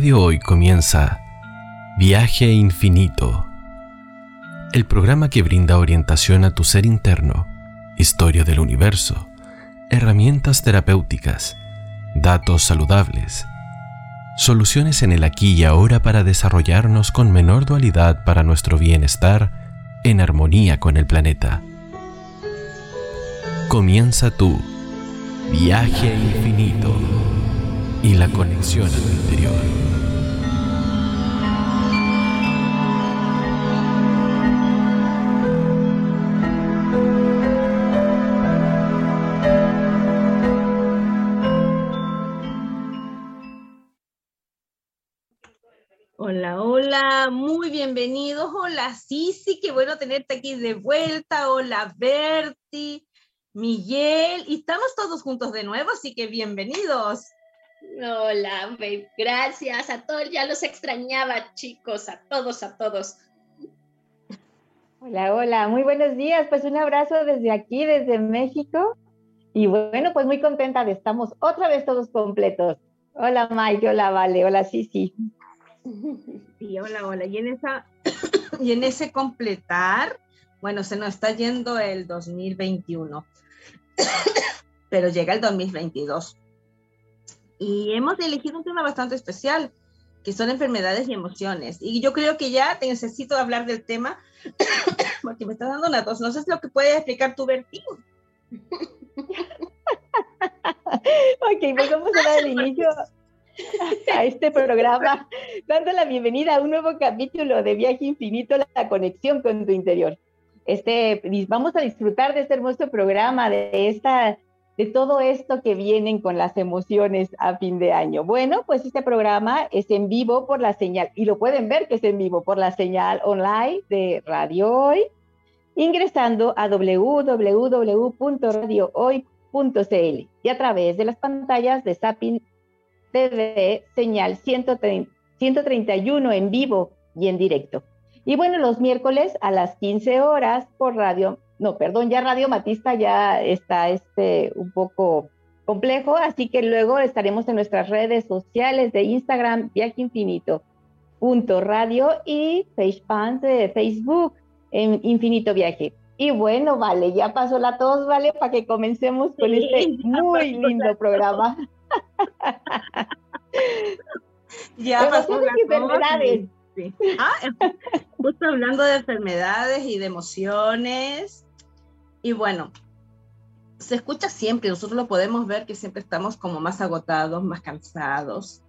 Radio Hoy comienza Viaje Infinito, el programa que brinda orientación a tu ser interno, historia del universo, herramientas terapéuticas, datos saludables, soluciones en el aquí y ahora para desarrollarnos con menor dualidad para nuestro bienestar en armonía con el planeta. Comienza tu viaje infinito y la conexión a tu interior. Muy bienvenidos. Hola, Sisi, qué bueno tenerte aquí de vuelta. Hola, Berti, Miguel, y estamos todos juntos de nuevo, así que bienvenidos. Hola, babe. gracias a todos, ya los extrañaba, chicos, a todos, a todos. Hola, hola, muy buenos días, pues un abrazo desde aquí, desde México. Y bueno, pues muy contenta de estamos otra vez todos completos. Hola Mike, hola Vale, hola Sisi. Sí, hola, hola. Y en, esa, y en ese completar, bueno, se nos está yendo el 2021, pero llega el 2022 y hemos elegido un tema bastante especial, que son enfermedades y emociones. Y yo creo que ya te necesito hablar del tema porque me está dando una tos. No sé si lo que puedes explicar tu vertigo. ok, pues vamos a dar el inicio a este programa, dando la bienvenida a un nuevo capítulo de Viaje Infinito, la conexión con tu interior. Este, vamos a disfrutar de este hermoso programa, de esta de todo esto que vienen con las emociones a fin de año. Bueno, pues este programa es en vivo por la señal, y lo pueden ver que es en vivo por la señal online de Radio Hoy, ingresando a www.radiohoy.cl y a través de las pantallas de Sapin TV, señal 131 en vivo y en directo. Y bueno, los miércoles a las 15 horas por Radio no, perdón, ya Radio Matista ya está este, un poco complejo, así que luego estaremos en nuestras redes sociales de Instagram, Viaje Infinito, punto radio y FacePans de Facebook en Infinito Viaje. Y bueno, vale, ya pasó la tos, vale, para que comencemos con este muy lindo programa. Ya pasó la enfermedades. Ah, justo hablando de enfermedades y de emociones, y bueno, se escucha siempre, nosotros lo podemos ver que siempre estamos como más agotados, más cansados.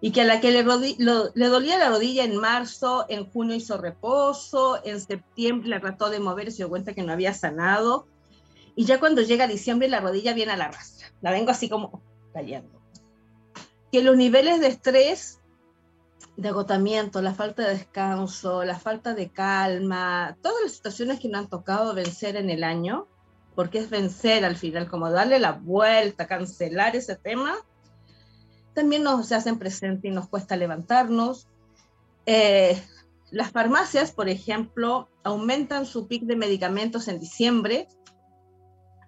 Y que a la que le, le dolía la rodilla en marzo, en junio hizo reposo, en septiembre la trató de mover y se dio cuenta que no había sanado. Y ya cuando llega diciembre la rodilla viene a la rastra. La vengo así como cayendo. Que los niveles de estrés de agotamiento, la falta de descanso, la falta de calma, todas las situaciones que nos han tocado vencer en el año, porque es vencer al final, como darle la vuelta, cancelar ese tema, también nos hacen presente y nos cuesta levantarnos. Eh, las farmacias, por ejemplo, aumentan su pic de medicamentos en diciembre,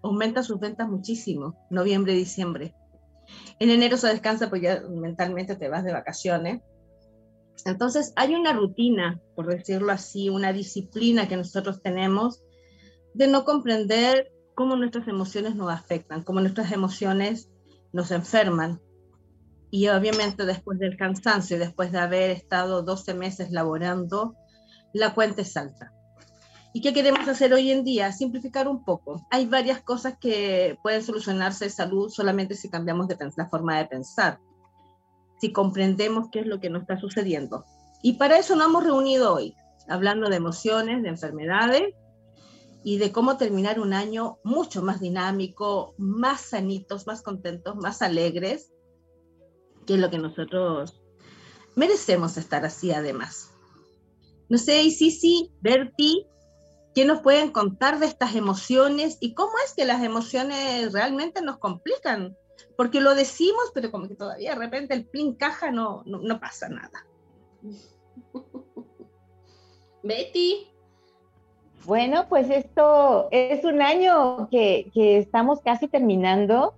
aumentan sus ventas muchísimo, noviembre, diciembre. En enero se descansa porque ya mentalmente te vas de vacaciones entonces, hay una rutina, por decirlo así, una disciplina que nosotros tenemos de no comprender cómo nuestras emociones nos afectan, cómo nuestras emociones nos enferman. Y obviamente después del cansancio y después de haber estado 12 meses laborando, la cuenta es alta. ¿Y qué queremos hacer hoy en día? Simplificar un poco. Hay varias cosas que pueden solucionarse de salud solamente si cambiamos de la forma de pensar si comprendemos qué es lo que nos está sucediendo. Y para eso nos hemos reunido hoy, hablando de emociones, de enfermedades y de cómo terminar un año mucho más dinámico, más sanitos, más contentos, más alegres, que es lo que nosotros merecemos estar así además. No sé, sí, Berti, ¿qué nos pueden contar de estas emociones y cómo es que las emociones realmente nos complican porque lo decimos, pero como que todavía de repente el plin caja no, no, pasa nada. Betty. Bueno, pues esto es un año que, que, estamos casi terminando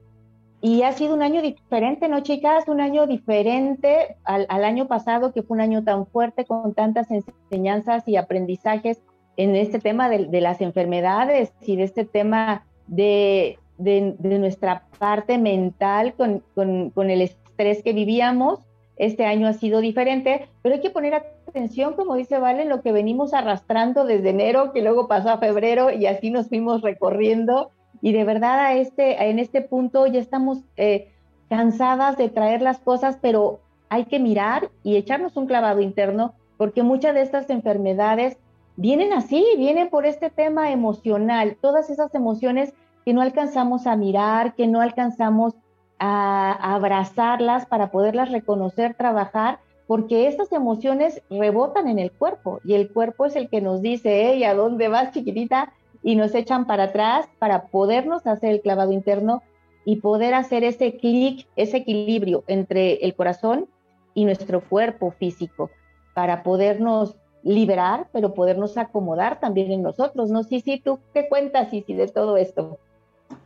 y ha sido un año diferente, ¿no, chicas? Un año diferente al, año pasado, que fue un año tan fuerte con tantas enseñanzas y aprendizajes en este tema de, las enfermedades y de este tema de, nuestra parte mental con, con el estrés que vivíamos. Este año ha sido diferente, pero hay que poner atención, como dice Vale, lo que venimos arrastrando desde enero, que luego pasó a febrero y así nos fuimos recorriendo y de verdad a este, en este punto ya estamos eh, cansadas de traer las cosas, pero hay que mirar y echarnos un clavado interno, porque muchas de estas enfermedades vienen así, vienen por este tema emocional, todas esas emociones que no alcanzamos a mirar, que no alcanzamos a, abrazarlas para poderlas reconocer, trabajar, porque estas emociones rebotan en el cuerpo y el cuerpo es el que nos dice, hey, ¿a dónde vas chiquitita? y nos echan para atrás para podernos hacer el clavado interno y poder hacer ese clic, ese equilibrio entre el corazón y nuestro cuerpo físico, para podernos liberar, pero podernos acomodar también en nosotros, ¿no? Sí, sí, ¿tú qué cuentas, sí, de todo esto?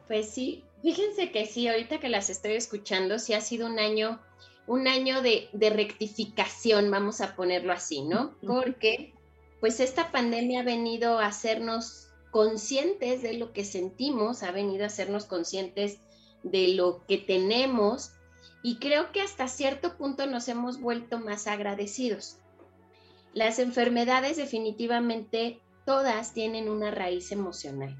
Pues sí, fíjense que sí, ahorita que las estoy escuchando, sí ha sido un año, un año de, de rectificación, vamos a ponerlo así, ¿no? Porque pues esta pandemia ha venido a hacernos conscientes de lo que sentimos, ha venido a hacernos conscientes de lo que tenemos y creo que hasta cierto punto nos hemos vuelto más agradecidos. Las enfermedades definitivamente todas tienen una raíz emocional.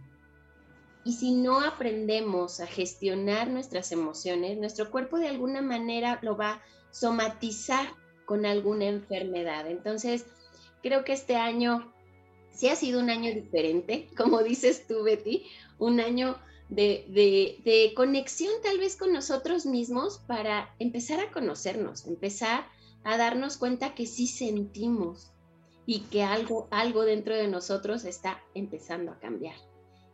Y si no aprendemos a gestionar nuestras emociones, nuestro cuerpo de alguna manera lo va a somatizar con alguna enfermedad. Entonces, creo que este año sí ha sido un año diferente, como dices tú, Betty, un año de, conexión tal vez con nosotros mismos para empezar a conocernos, empezar a darnos cuenta que sí sentimos y que algo, algo dentro de nosotros está empezando a cambiar.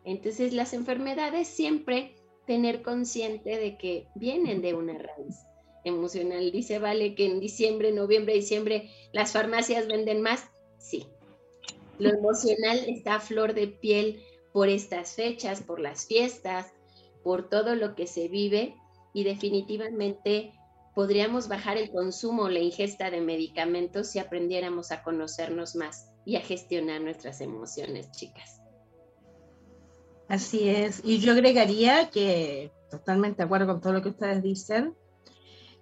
Entonces las enfermedades siempre tener consciente de que vienen de una raíz emocional. Dice, vale, que en diciembre, noviembre, diciembre las farmacias venden más. Sí, lo emocional está a flor de piel por estas fechas, por las fiestas, por todo lo que se vive y definitivamente podríamos bajar el consumo o la ingesta de medicamentos si aprendiéramos a conocernos más y a gestionar nuestras emociones, chicas. Así es. Y yo agregaría que, totalmente de acuerdo con todo lo que ustedes dicen,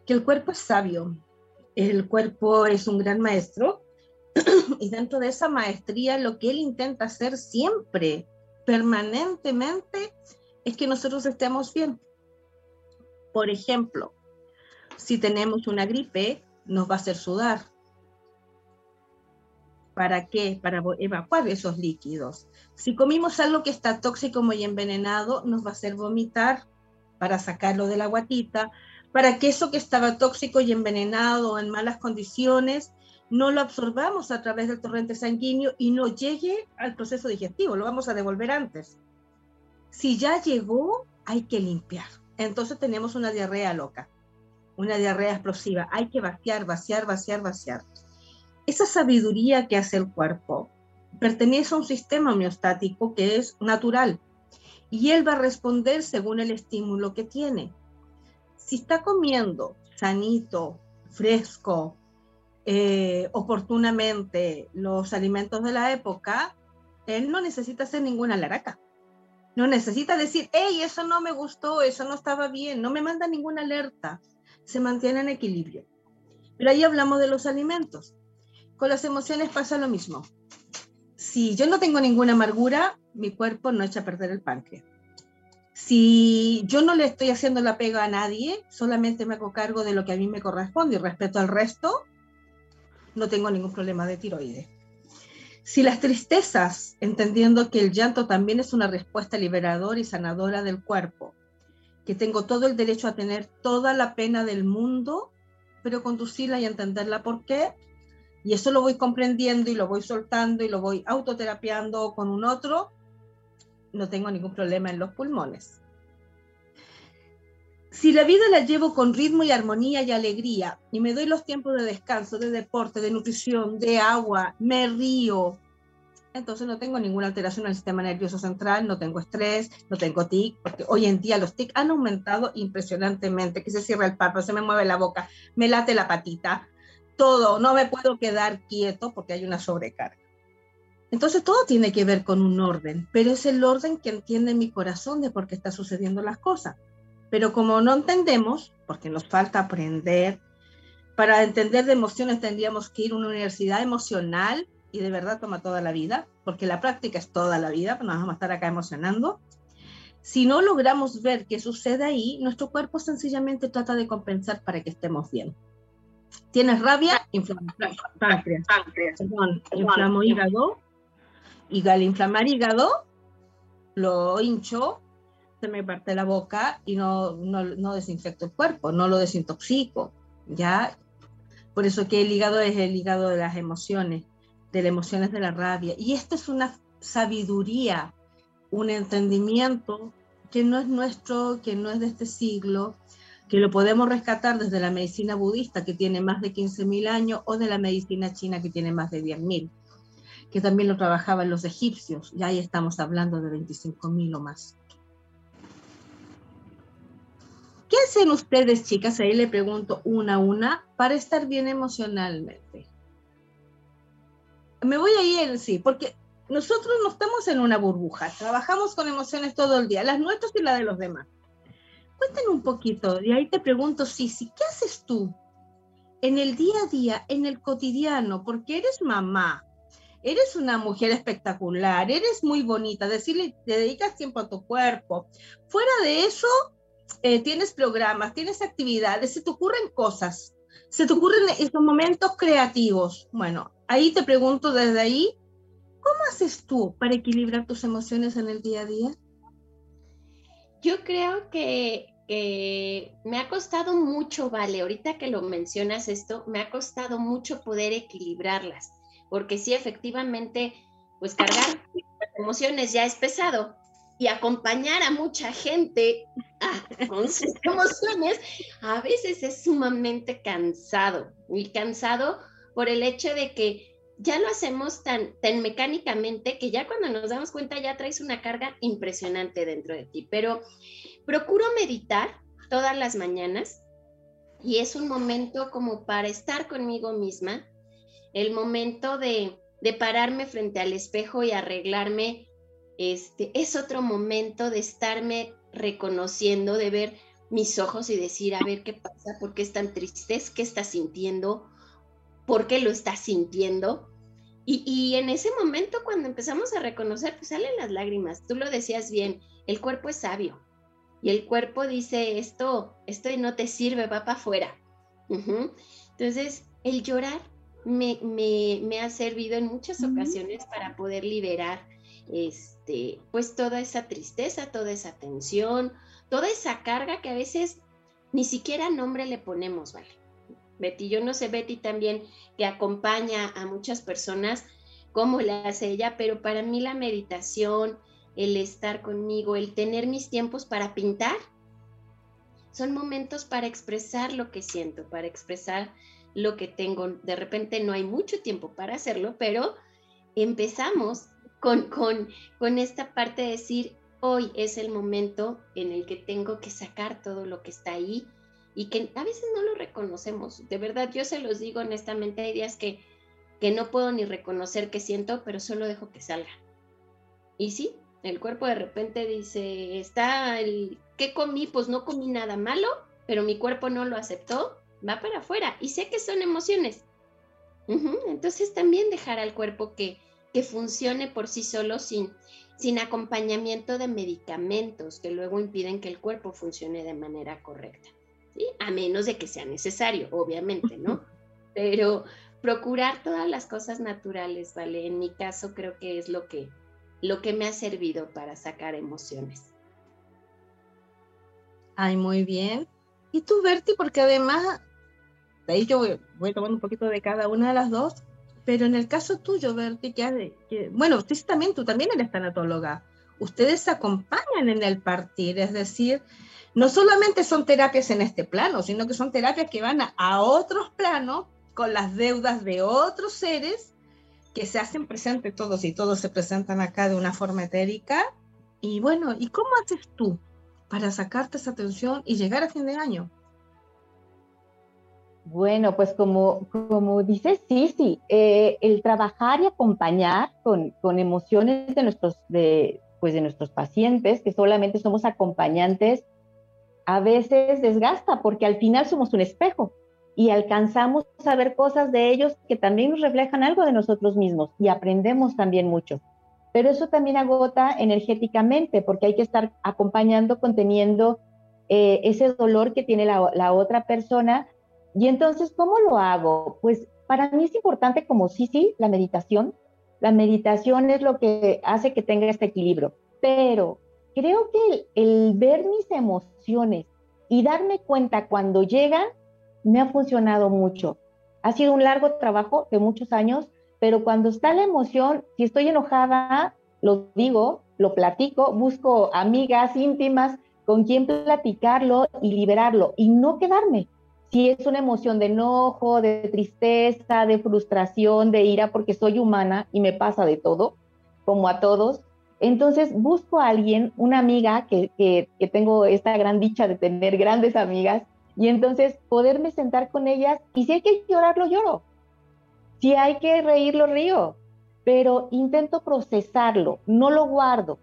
que el cuerpo es sabio. El cuerpo es un gran maestro y dentro de esa maestría lo que él intenta hacer siempre, permanentemente, es que nosotros estemos bien. Por ejemplo, si tenemos una gripe, nos va a hacer sudar. ¿Para qué? Para evacuar esos líquidos. Si comimos algo que está tóxico y envenenado, nos va a hacer vomitar para sacarlo de la guatita, para que eso que estaba tóxico y envenenado en malas condiciones no lo absorbamos a través del torrente sanguíneo y no llegue al proceso digestivo, lo vamos a devolver antes. Si ya llegó, hay que limpiar. Entonces tenemos una diarrea loca, una diarrea explosiva. Hay que vaciar, vaciar, vaciar, vaciar. Esa sabiduría que hace el cuerpo pertenece a un sistema homeostático que es natural y él va a responder según el estímulo que tiene. Si está comiendo sanito, fresco, eh, oportunamente los alimentos de la época, él no necesita hacer ninguna laraca. No necesita decir, hey, eso no me gustó, eso no estaba bien, no me manda ninguna alerta. Se mantiene en equilibrio. Pero ahí hablamos de los alimentos. Con las emociones pasa lo mismo. Si yo no tengo ninguna amargura, mi cuerpo no echa a perder el páncreas. Si yo no le estoy haciendo la pega a nadie, solamente me hago cargo de lo que a mí me corresponde y respeto al resto, no tengo ningún problema de tiroides. Si las tristezas, entendiendo que el llanto también es una respuesta liberadora y sanadora del cuerpo, que tengo todo el derecho a tener toda la pena del mundo, pero conducirla y entenderla por qué, y eso lo voy comprendiendo y lo voy soltando y lo voy autoterapiando con un otro, no tengo ningún problema en los pulmones. Si la vida la llevo con ritmo y armonía y alegría y me doy los tiempos de descanso, de deporte, de nutrición, de agua, me río, entonces no tengo ninguna alteración en el sistema nervioso central, no tengo estrés, no tengo tic, porque hoy en día los tic han aumentado impresionantemente, que se cierra el párpado, se me mueve la boca, me late la patita, todo, no me puedo quedar quieto porque hay una sobrecarga. Entonces todo tiene que ver con un orden, pero es el orden que entiende mi corazón de por qué está sucediendo las cosas. Pero como no entendemos, porque nos falta aprender, para entender de emociones tendríamos que ir a una universidad emocional y de verdad toma toda la vida, porque la práctica es toda la vida, no vamos a estar acá emocionando. Si no logramos ver qué sucede ahí, nuestro cuerpo sencillamente trata de compensar para que estemos bien. Tienes rabia, inflama páncreas. Perdón, inflamo hígado. Y al inflamar hígado, lo hincho, se me parte la boca y no, no, no desinfecto el cuerpo, no lo desintoxico. ¿ya? Por eso que el hígado es el hígado de las emociones de las emociones de la rabia. Y esta es una sabiduría, un entendimiento que no es nuestro, que no es de este siglo, que lo podemos rescatar desde la medicina budista, que tiene más de 15.000 años, o de la medicina china, que tiene más de 10.000, que también lo trabajaban los egipcios, y ahí estamos hablando de 25.000 o más. ¿Qué hacen ustedes, chicas? Ahí le pregunto una a una, para estar bien emocionalmente me voy a ir en sí, porque nosotros no estamos en una burbuja, trabajamos con emociones todo el día, las nuestras y las de los demás. Cuéntanos un poquito, y ahí te pregunto, sí, ¿qué haces tú en el día a día, en el cotidiano? Porque eres mamá, eres una mujer espectacular, eres muy bonita, decirle, te dedicas tiempo a tu cuerpo. Fuera de eso, eh, tienes programas, tienes actividades, se te ocurren cosas, se te ocurren esos momentos creativos. Bueno, ahí te pregunto desde ahí, ¿cómo haces tú para equilibrar tus emociones en el día a día? Yo creo que, me ha costado mucho, vale, ahorita que lo mencionas esto, me ha costado mucho poder equilibrarlas, porque sí, efectivamente, pues cargar emociones ya es pesado y acompañar a mucha gente con sus emociones a veces es sumamente cansado, muy cansado por el hecho de que ya lo hacemos tan, tan mecánicamente que ya cuando nos damos cuenta ya traes una carga impresionante dentro de ti. Pero procuro meditar todas las mañanas y es un momento como para estar conmigo misma, el momento de, de pararme frente al espejo y arreglarme. Este, es otro momento de estarme reconociendo, de ver mis ojos y decir, a ver qué pasa, por qué es tan triste, qué estás sintiendo, por qué lo estás sintiendo. Y, en ese momento, cuando empezamos a reconocer, pues salen las lágrimas. Tú lo decías bien, el cuerpo es sabio. Y el cuerpo dice, esto, esto no te sirve, va para afuera. Entonces, el llorar me, me, ha servido en muchas ocasiones para poder liberar este, pues toda esa tristeza, toda esa tensión, toda esa carga que a veces ni siquiera nombre le ponemos, ¿vale? Betty. Yo no sé, Betty también, que acompaña a muchas personas, cómo le hace ella, pero para mí la meditación, el estar conmigo, el tener mis tiempos para pintar, son momentos para expresar lo que siento, para expresar lo que tengo. De repente no hay mucho tiempo para hacerlo, pero empezamos con, con, con esta parte de decir, hoy es el momento en el que tengo que sacar todo lo que está ahí, y que a veces no lo reconocemos. De verdad, yo se los digo honestamente, hay días que, que no puedo ni reconocer que siento, pero solo dejo que salga. Y sí, el cuerpo de repente dice, está el, ¿qué comí? Pues no comí nada malo, pero mi cuerpo no lo aceptó, va para afuera. Y sé que son emociones. Entonces también dejar al cuerpo que, que funcione por sí solo sin, sin acompañamiento de medicamentos que luego impiden que el cuerpo funcione de manera correcta a menos de que sea necesario, obviamente, ¿no? Pero procurar todas las cosas naturales, ¿vale? En mi caso creo que es lo que, lo que me ha servido para sacar emociones. Ay, muy bien. Y tú, Berti, porque además, de ahí yo voy, tomando un poquito de cada una de las dos, pero en el caso tuyo, Berti, que, que bueno, usted también, tú también eres tanatóloga. Ustedes acompañan en el partir, es decir, no solamente son terapias en este plano, sino que son terapias que van a, otros planos con las deudas de otros seres que se hacen presentes todos y todos se presentan acá de una forma etérica. Y bueno, ¿y cómo haces tú para sacarte esa tensión y llegar a fin de año? Bueno, pues como, como dice sí, eh, el trabajar y acompañar con, con, emociones de nuestros, de, pues de nuestros pacientes, que solamente somos acompañantes, a veces desgasta porque al final somos un espejo y alcanzamos a ver cosas de ellos que también nos reflejan algo de nosotros mismos y aprendemos también mucho. Pero eso también agota energéticamente porque hay que estar acompañando, conteniendo eh, ese dolor que tiene la, la, otra persona. Y entonces, ¿cómo lo hago? Pues para mí es importante como sí, sí, la meditación. La meditación es lo que hace que tenga este equilibrio. Pero creo que el, ver mis emociones y darme cuenta cuando llegan me ha funcionado mucho. Ha sido un largo trabajo de muchos años, pero cuando está la emoción, si estoy enojada, lo digo, lo platico, busco amigas íntimas con quien platicarlo y liberarlo y no quedarme. Si es una emoción de enojo, de tristeza, de frustración, de ira, porque soy humana y me pasa de todo, como a todos, entonces busco a alguien, una amiga, que, tengo esta gran dicha de tener grandes amigas, y entonces poderme sentar con ellas y si hay que llorar, lo lloro. Si hay que reír, lo río. Pero intento procesarlo, no lo guardo,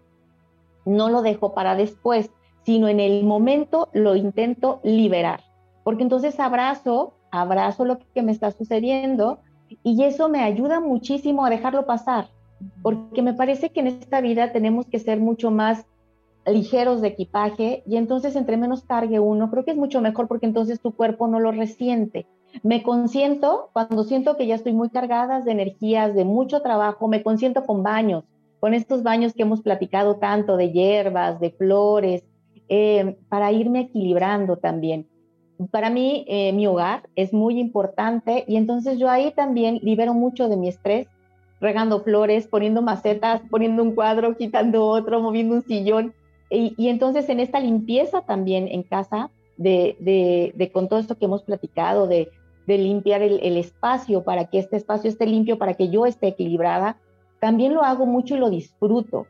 no lo dejo para después, sino en el momento lo intento liberar. Porque entonces abrazo, abrazo lo que me está sucediendo y eso me ayuda muchísimo a dejarlo pasar. Porque me parece que en esta vida tenemos que ser mucho más ligeros de equipaje y entonces entre menos cargue uno, creo que es mucho mejor porque entonces tu cuerpo no lo resiente. Me consiento cuando siento que ya estoy muy cargada de energías, de mucho trabajo, me consiento con baños, con estos baños que hemos platicado tanto de hierbas, de flores, eh, para irme equilibrando también. Para mí, eh, mi hogar es muy importante y entonces yo ahí también libero mucho de mi estrés, regando flores, poniendo macetas, poniendo un cuadro, quitando otro, moviendo un sillón y, entonces en esta limpieza también en casa, de, de, con todo esto que hemos platicado, de, de limpiar el, el, espacio para que este espacio esté limpio, para que yo esté equilibrada, también lo hago mucho y lo disfruto.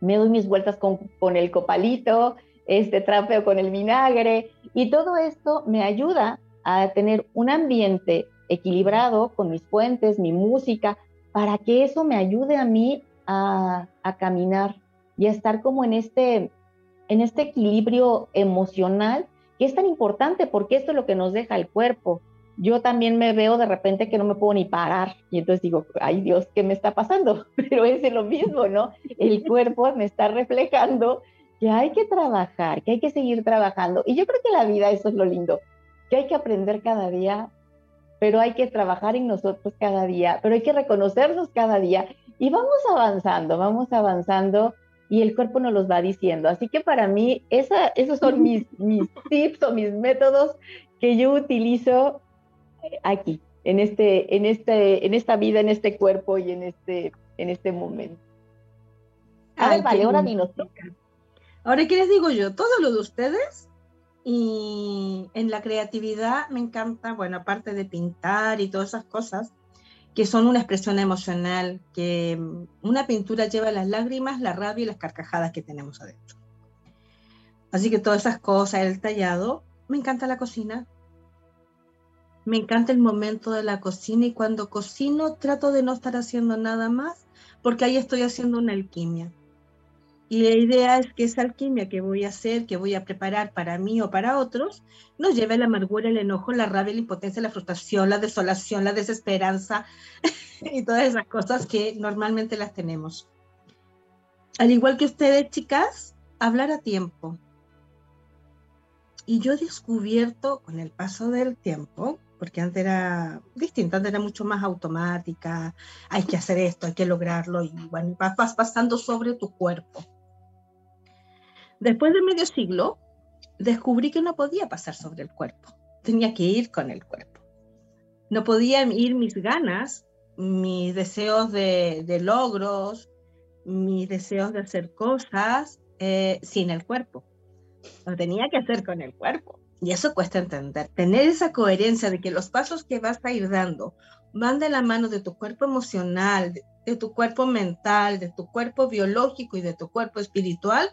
Me doy mis vueltas con, con el copalito, este trapeo con el vinagre, y todo esto me ayuda a tener un ambiente equilibrado con mis fuentes, mi música, para que eso me ayude a mí a, a caminar y estar como en este, en este equilibrio emocional que es tan importante porque esto es lo que nos deja el cuerpo. Yo también me veo de repente que no me puedo ni parar y entonces digo, ay Dios, ¿qué me está pasando? Pero es lo mismo, ¿no? El cuerpo me está reflejando que hay que trabajar, que hay que seguir trabajando. Y yo creo que la vida eso es lo lindo, que hay que aprender cada día, pero hay que trabajar en nosotros cada día, pero hay que reconocernos cada día y vamos avanzando, vamos avanzando y el cuerpo nos los va diciendo. Así que para mí, esa, esos son mis, mis tips o mis métodos que yo utilizo aquí, en, este, en, este, en esta vida, en este cuerpo y en este, en este momento. A ver, vale, ahora nos toca. Ahora, ¿qué les digo yo? Todo lo de ustedes y en la creatividad me encanta, bueno, aparte de pintar y todas esas cosas, que son una expresión emocional, que mm, una pintura lleva las lágrimas, la rabia y las carcajadas que tenemos adentro. Así que todas esas cosas, el tallado, me encanta la cocina. Me encanta el momento de la cocina y cuando cocino trato de no estar haciendo nada más porque ahí estoy haciendo una alquimia. Y la idea es que esa alquimia que voy a hacer, que voy a preparar para mí o para otros, nos lleve a la amargura, el enojo, la rabia, la impotencia, la frustración, la desolación, la desesperanza y todas esas cosas que normalmente las tenemos. Al igual que ustedes, chicas, hablar a tiempo. Y yo he descubierto con el paso del tiempo, porque antes era distinto, antes era mucho más automática, hay que hacer esto, hay que lograrlo, y bueno, vas pasando sobre tu cuerpo Después de medio siglo, descubrí que no podía pasar sobre el cuerpo, tenía que ir con el cuerpo. No podían ir mis ganas, mis deseos de, logros, mis deseos de hacer cosas eh, sin el cuerpo. Lo tenía que hacer con el cuerpo. Y eso cuesta entender. Tener esa coherencia de que los pasos que vas a ir dando van de la mano de tu cuerpo emocional, de, tu cuerpo mental, de tu cuerpo biológico y de tu cuerpo espiritual,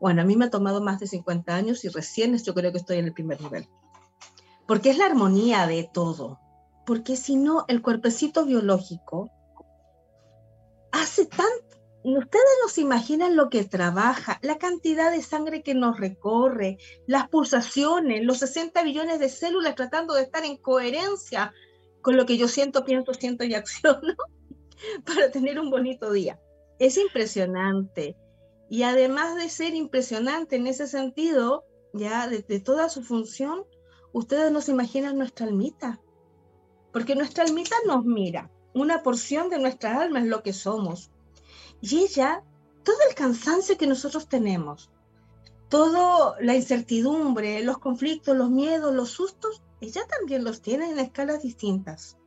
bueno, a mí me ha tomado más de 50 años y recién yo creo que estoy en el primer nivel. Porque es la armonía de todo. Porque si no, el cuerpecito biológico hace tanto, ustedes no se imaginan lo que trabaja, la cantidad de sangre que nos recorre, las pulsaciones, los 60 billones de células tratando de estar en coherencia con lo que yo siento, pienso, siento y acciono para tener un bonito día. Es impresionante. Y además de ser impresionante en ese sentido, ya de, toda su función, ustedes no se imaginan nuestra almita, porque nuestra almita nos mira, una porción de nuestra alma es lo que somos. Y ella, todo el cansancio que nosotros tenemos, toda la incertidumbre, los conflictos, los miedos, los sustos, ella también los tiene en escalas distintas.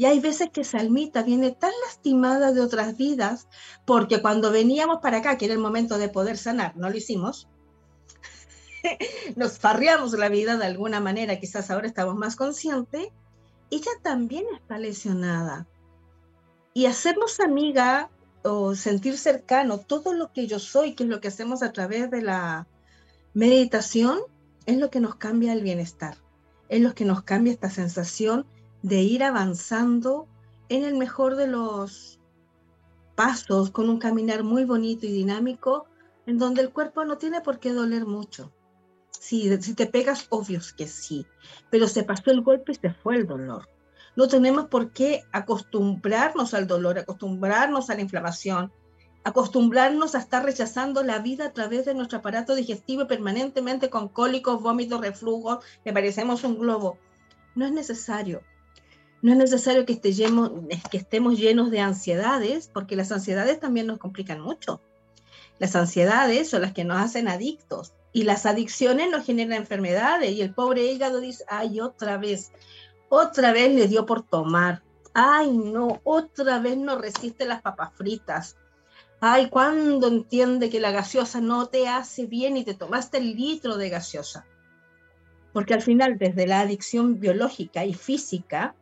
Y hay veces que Salmita viene tan lastimada de otras vidas, porque cuando veníamos para acá, que era el momento de poder sanar, no lo hicimos, nos farreamos la vida de alguna manera, quizás ahora estamos más conscientes, ella también está lesionada. Y hacernos amiga o sentir cercano todo lo que yo soy, que es lo que hacemos a través de la meditación, es lo que nos cambia el bienestar es lo que nos cambia esta sensación de ir avanzando en el mejor de los pasos, con un caminar muy bonito y dinámico, en donde el cuerpo no tiene por qué doler mucho. Si, si te pegas, obvio que sí, pero se pasó el golpe y se fue el dolor. No tenemos por qué acostumbrarnos al dolor, acostumbrarnos a la inflamación, acostumbrarnos a estar rechazando la vida a través de nuestro aparato digestivo permanentemente con cólicos, vómitos, reflujos, me parecemos un globo. No es necesario. No es necesario que, estemos, llenos de ansiedades, porque las ansiedades también nos complican mucho. Las ansiedades son las que nos hacen adictos y las adicciones nos generan enfermedades y el pobre hígado dice, ay, otra vez, otra vez le dio por tomar. Ay, no, otra vez no resiste las papas fritas Ay, cuando entiende que la gaseosa no te hace bien y te tomaste el litro de gaseosa? Porque al final, desde la adicción biológica y física,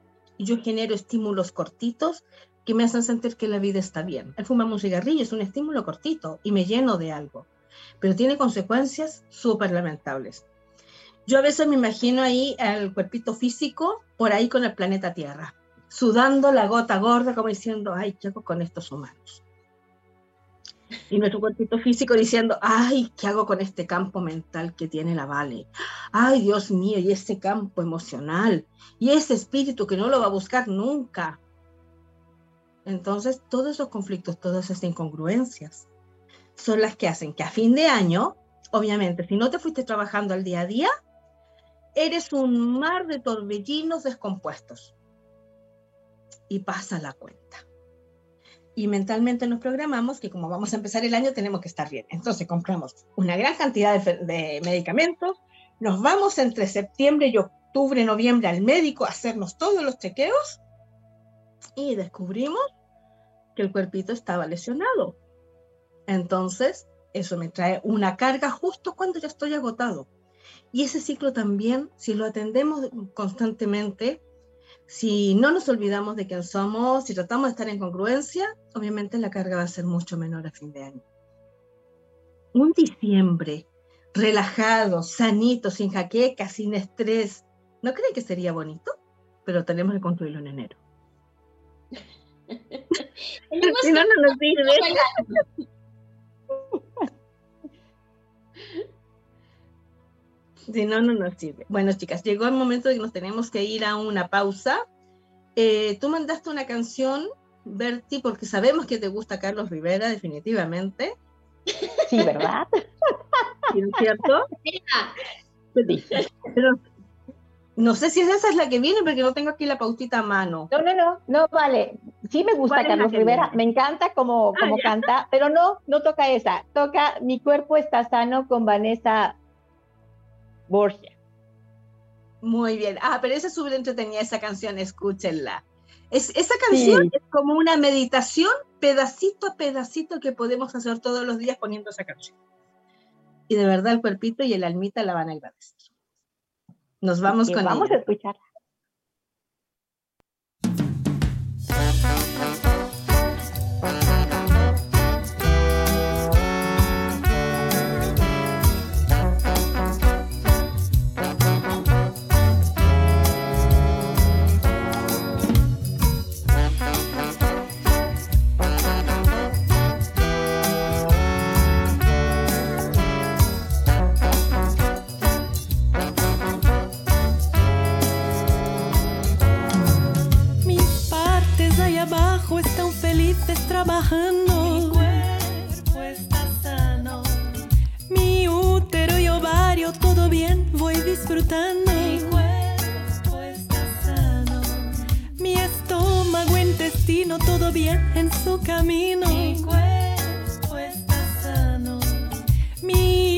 yo genero estímulos cortitos que me hacen sentir que la vida está bien. El fumar un cigarrillo es un estímulo cortito y me lleno de algo, pero tiene consecuencias súper lamentables. Yo a veces me imagino ahí al cuerpito físico por ahí con el planeta Tierra, sudando la gota gorda como diciendo, ay, ¿qué hago con estos humanos? Y nuestro cuerpito físico diciendo, ay, ¿qué hago con este campo mental que tiene la Vale? Ay, Dios mío, y ese campo emocional, y ese espíritu que no lo va a buscar nunca. Entonces, todos esos conflictos, todas esas incongruencias, son las que hacen que a fin de año, obviamente, si no te fuiste trabajando al día a día, eres un mar de torbellinos descompuestos. Y pasa la cuenta y mentalmente nos programamos que como vamos a empezar el año tenemos que estar bien. Entonces compramos una gran cantidad de, medicamentos, nos vamos entre septiembre y octubre, noviembre al médico a hacernos todos los chequeos y descubrimos que el cuerpito estaba lesionado. Entonces, eso me trae una carga justo cuando ya estoy agotado. Y ese ciclo también, si lo atendemos constantemente, si no nos olvidamos de quién somos, si tratamos de estar en congruencia, obviamente la carga va a ser mucho menor a fin de año. Un diciembre relajado, sanito, sin jaqueca, sin estrés, ¿no creen que sería bonito? Pero tenemos que construirlo en enero. si no, no nos sirve. Si no, no nos sirve. Bueno, chicas, llegó el momento de que nos tenemos que ir a una pausa. Eh, tú mandaste una canción, Berti, porque sabemos que te gusta Carlos Rivera, definitivamente. Sí, ¿verdad? ¿Sí, ¿Es cierto? Sí. Pero no sé si esa es la que viene, porque no tengo aquí la pautita a mano. No, no, no, no vale. Sí me gusta Carlos Rivera, me encanta como, ah, como canta, pero no, no toca esa. Toca Mi cuerpo está sano con Vanessa Borgia. Muy bien. Ah, pero esa es súper entretenida esa canción, escúchenla. Es, esa canción es como una meditación pedacito a pedacito que podemos hacer todos los días poniendo esa canción. Y de verdad el cuerpito y el almita la van a agradecer. Nos vamos con Vamos a trabajando. Mi cuerpo está sano. Mi útero y ovario, todo bien, voy disfrutando. Mi cuerpo está sano. Mi estómago, intestino, todo bien en su camino. Mi cuerpo está sano. Mi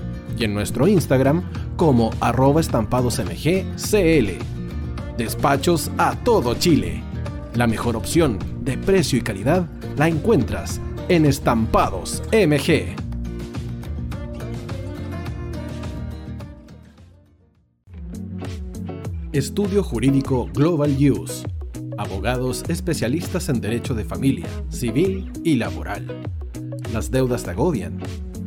y en nuestro Instagram como arroba estampadosmgcl. Despachos a todo Chile. La mejor opción de precio y calidad la encuentras en Estampados MG. Estudio Jurídico Global Use abogados especialistas en derecho de familia, civil y laboral. Las deudas te agobian.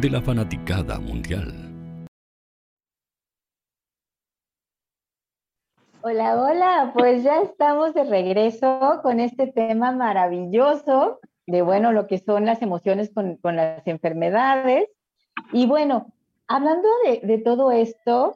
de la fanaticada mundial. Hola, hola, pues ya estamos de regreso con este tema maravilloso de, bueno, lo que son las emociones con, las enfermedades. Y bueno, hablando de, todo esto,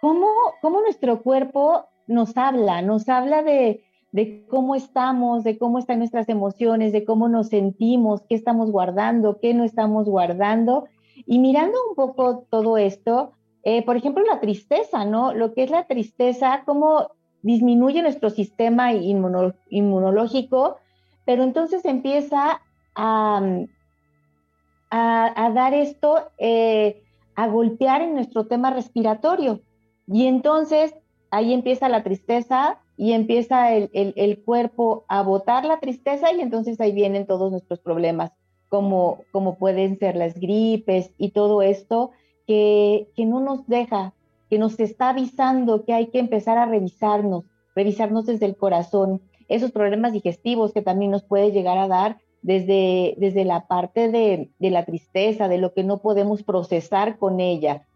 ¿cómo, ¿cómo, nuestro cuerpo nos habla? Nos habla de, de cómo estamos, de cómo están nuestras emociones, de cómo nos sentimos, qué estamos guardando, qué no estamos guardando. Y mirando un poco todo esto, eh, por ejemplo, la tristeza, ¿no? Lo que es la tristeza, cómo disminuye nuestro sistema inmunológico, pero entonces empieza a, a, dar esto, eh, a golpear en nuestro tema respiratorio. Y entonces ahí empieza la tristeza y empieza el, el, cuerpo a botar la tristeza y entonces ahí vienen todos nuestros problemas, como, como pueden ser las gripes y todo esto que, no nos deja, que nos está avisando que hay que empezar a revisarnos, revisarnos desde el corazón, esos problemas digestivos que también nos puede llegar a dar desde, desde la parte de, la tristeza, de lo que no podemos procesar con ella.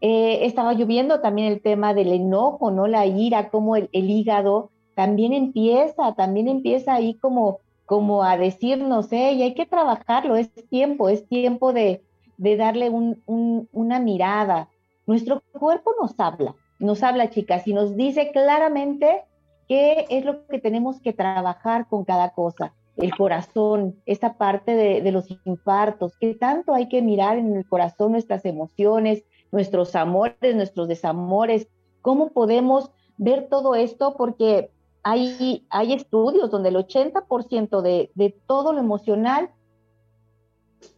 Eh, estaba lloviendo también el tema del enojo, ¿no? La ira, como el, hígado también empieza, también empieza ahí como, como a decirnos, hey, hay que trabajarlo, es tiempo, es tiempo de, de darle una mirada. Nuestro cuerpo nos habla, nos habla, chicas, y nos dice claramente qué es lo que tenemos que trabajar con cada cosa. El corazón, esa parte de, de los infartos, qué tanto hay que mirar en el corazón nuestras emociones, nuestros amores, nuestros desamores, cómo podemos ver todo esto, porque hay, hay estudios donde el 80% de, de todo lo emocional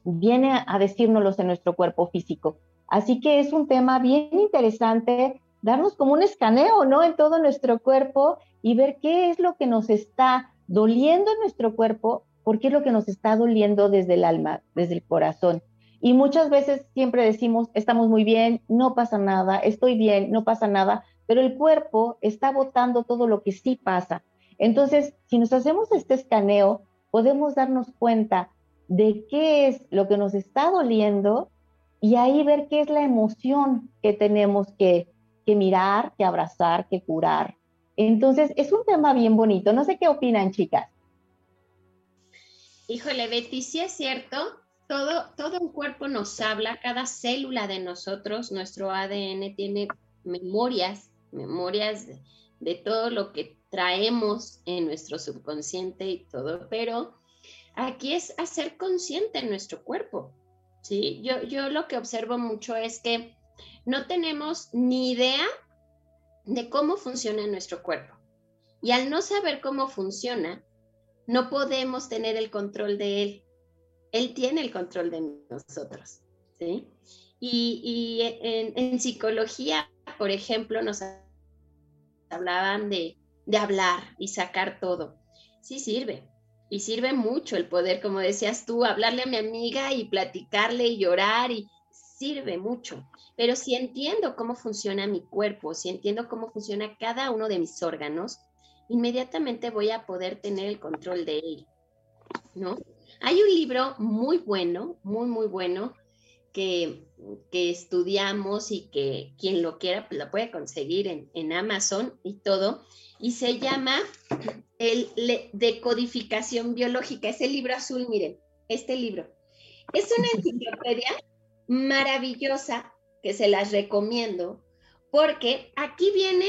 viene a decírnoslos en nuestro cuerpo físico. Así que es un tema bien interesante darnos como un escaneo, ¿no? En todo nuestro cuerpo y ver qué es lo que nos está doliendo en nuestro cuerpo, por qué es lo que nos está doliendo desde el alma, desde el corazón. Y muchas veces siempre decimos, estamos muy bien, no pasa nada, estoy bien, no pasa nada, pero el cuerpo está botando todo lo que sí pasa. Entonces, si nos hacemos este escaneo, podemos darnos cuenta de qué es lo que nos está doliendo y ahí ver qué es la emoción que tenemos que, mirar, que abrazar, que curar. Entonces, es un tema bien bonito. No sé qué opinan, chicas. Híjole, Betty, sí es cierto. Todo, todo un cuerpo nos habla, cada célula de nosotros, nuestro ADN tiene memorias, memorias de, todo lo que traemos en nuestro subconsciente y todo, pero aquí es hacer consciente nuestro cuerpo. ¿sí? Yo, yo lo que observo mucho es que no tenemos ni idea de cómo funciona nuestro cuerpo. Y al no saber cómo funciona, no podemos tener el control de él. Él tiene el control de nosotros. ¿sí? Y, en, psicología, por ejemplo, nos hablaban de, de hablar y sacar todo. Sí sirve, y sirve mucho el poder, como decías tú, hablarle a mi amiga y platicarle y llorar y sirve mucho. Pero si entiendo cómo funciona mi cuerpo, si entiendo cómo funciona cada uno de mis órganos, inmediatamente voy a poder tener el control de él, ¿no? Hay un libro muy bueno, muy, muy bueno, que, que estudiamos y que quien lo quiera pues, lo puede conseguir en, en Amazon y todo, y se llama el Decodificación Biológica. Es el libro azul, miren, este libro. Es una enciclopedia maravillosa que se las recomiendo porque aquí viene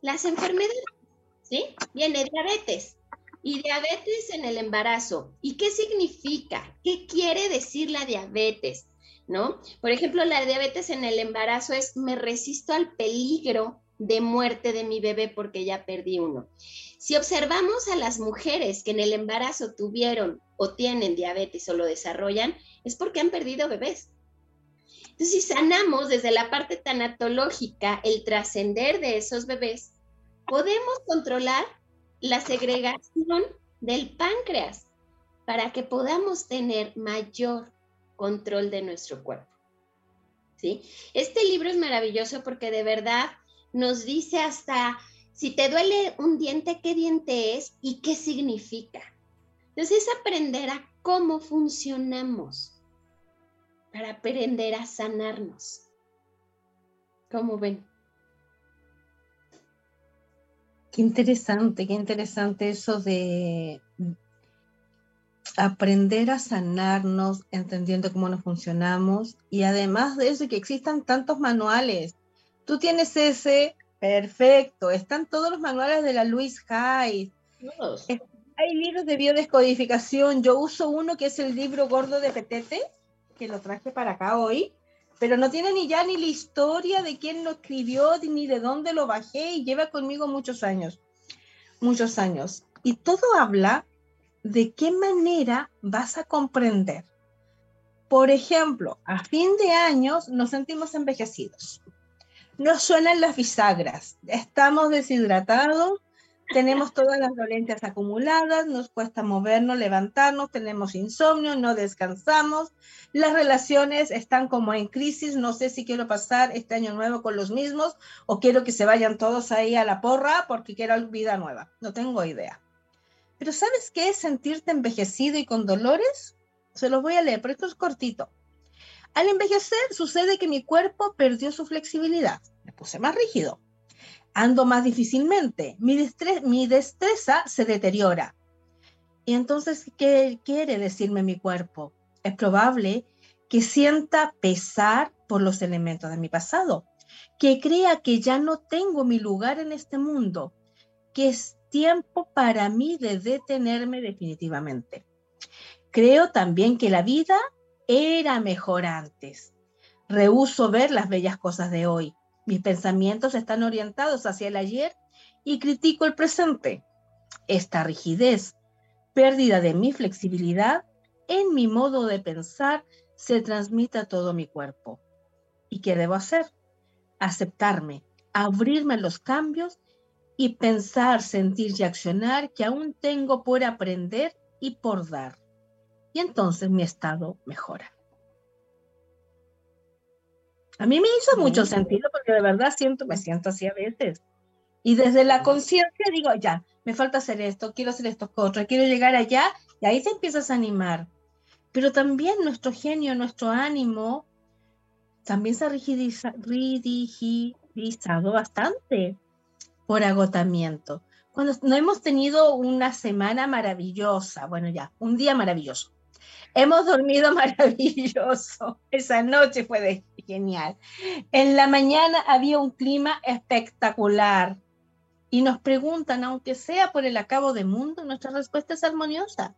las enfermedades, ¿sí? Viene diabetes y diabetes en el embarazo. ¿Y qué significa? ¿Qué quiere decir la diabetes? ¿No? Por ejemplo, la diabetes en el embarazo es me resisto al peligro de muerte de mi bebé porque ya perdí uno. Si observamos a las mujeres que en el embarazo tuvieron o tienen diabetes o lo desarrollan, es porque han perdido bebés. Entonces, si sanamos desde la parte tanatológica el trascender de esos bebés, podemos controlar la segregación del páncreas para que podamos tener mayor control de nuestro cuerpo. ¿Sí? Este libro es maravilloso porque de verdad nos dice hasta Si te duele un diente, ¿qué diente es y qué significa? Entonces es aprender a cómo funcionamos para aprender a sanarnos. ¿Cómo ven? Qué interesante, qué interesante eso de aprender a sanarnos, entendiendo cómo nos funcionamos y además de eso que existan tantos manuales. Tú tienes ese, perfecto, están todos los manuales de la Louise Hay. Hay libros de biodescodificación, yo uso uno que es el libro gordo de Petete, que lo traje para acá hoy, pero no tiene ni ya ni la historia de quién lo escribió ni de dónde lo bajé y lleva conmigo muchos años, muchos años. Y todo habla de qué manera vas a comprender. Por ejemplo, a fin de años nos sentimos envejecidos. Nos suenan las bisagras, estamos deshidratados, tenemos todas las dolencias acumuladas, nos cuesta movernos, levantarnos, tenemos insomnio, no descansamos, las relaciones están como en crisis, no sé si quiero pasar este año nuevo con los mismos o quiero que se vayan todos ahí a la porra porque quiero vida nueva, no tengo idea. Pero ¿sabes qué es sentirte envejecido y con dolores? Se los voy a leer, pero esto es cortito. Al envejecer sucede que mi cuerpo perdió su flexibilidad, me puse más rígido ando más difícilmente, mi, destreza se deteriora. Y entonces, ¿qué quiere decirme mi cuerpo? Es probable que sienta pesar por los elementos de mi pasado, que crea que ya no tengo mi lugar en este mundo, que es tiempo para mí de detenerme definitivamente. Creo también que la vida era mejor antes. Rehuso ver las bellas cosas de hoy. Mis pensamientos están orientados hacia el ayer y critico el presente. Esta rigidez, pérdida de mi flexibilidad en mi modo de pensar, se transmite a todo mi cuerpo. ¿Y qué debo hacer? Aceptarme, abrirme a los cambios y pensar, sentir y accionar que aún tengo por aprender y por dar. Y entonces mi estado mejora. A mí me hizo mucho sentido porque de verdad siento, me siento así a veces. Y desde la conciencia digo, ya, me falta hacer esto, quiero hacer esto otro, quiero llegar allá, y ahí te empiezas a animar. Pero también nuestro genio, nuestro ánimo, también se ha rigidizado bastante por agotamiento. Cuando no hemos tenido una semana maravillosa, bueno, ya, un día maravilloso, Hemos dormido maravilloso. Esa noche fue genial. En la mañana había un clima espectacular. Y nos preguntan, aunque sea por el acabo de mundo, nuestra respuesta es armoniosa.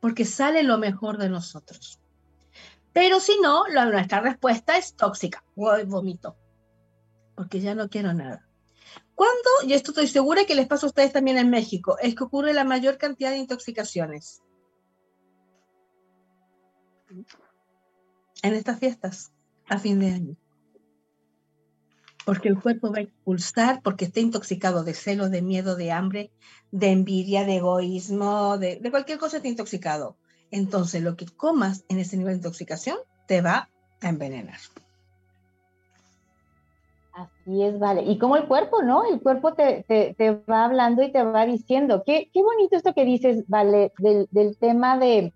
Porque sale lo mejor de nosotros. Pero si no, nuestra respuesta es tóxica. vomito. Porque ya no quiero nada. ¿Cuándo? Y esto estoy segura que les pasa a ustedes también en México, es que ocurre la mayor cantidad de intoxicaciones en estas fiestas a fin de año. Porque el cuerpo va a expulsar, porque está intoxicado de celo, de miedo, de hambre, de envidia, de egoísmo, de, cualquier cosa está intoxicado. Entonces lo que comas en ese nivel de intoxicación te va a envenenar. Así es, vale. Y como el cuerpo, ¿no? El cuerpo te, va hablando y te va diciendo. Qué, bonito esto que dices, vale, del tema de,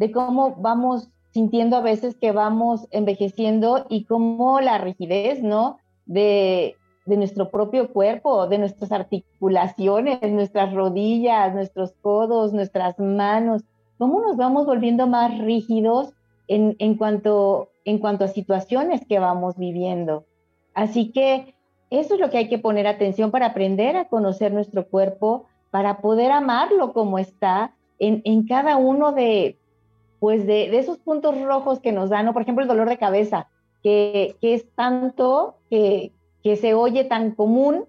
de cómo vamos sintiendo a veces que vamos envejeciendo y cómo la rigidez, ¿no? De, nuestro propio cuerpo, de nuestras articulaciones, nuestras rodillas, nuestros codos, nuestras manos, cómo nos vamos volviendo más rígidos en, en, cuanto, en cuanto a situaciones que vamos viviendo. Así que eso es lo que hay que poner atención para aprender a conocer nuestro cuerpo, para poder amarlo como está en, en cada uno de, pues de, esos puntos rojos que nos dan, por ejemplo, el dolor de cabeza, que, es tanto que, se oye tan común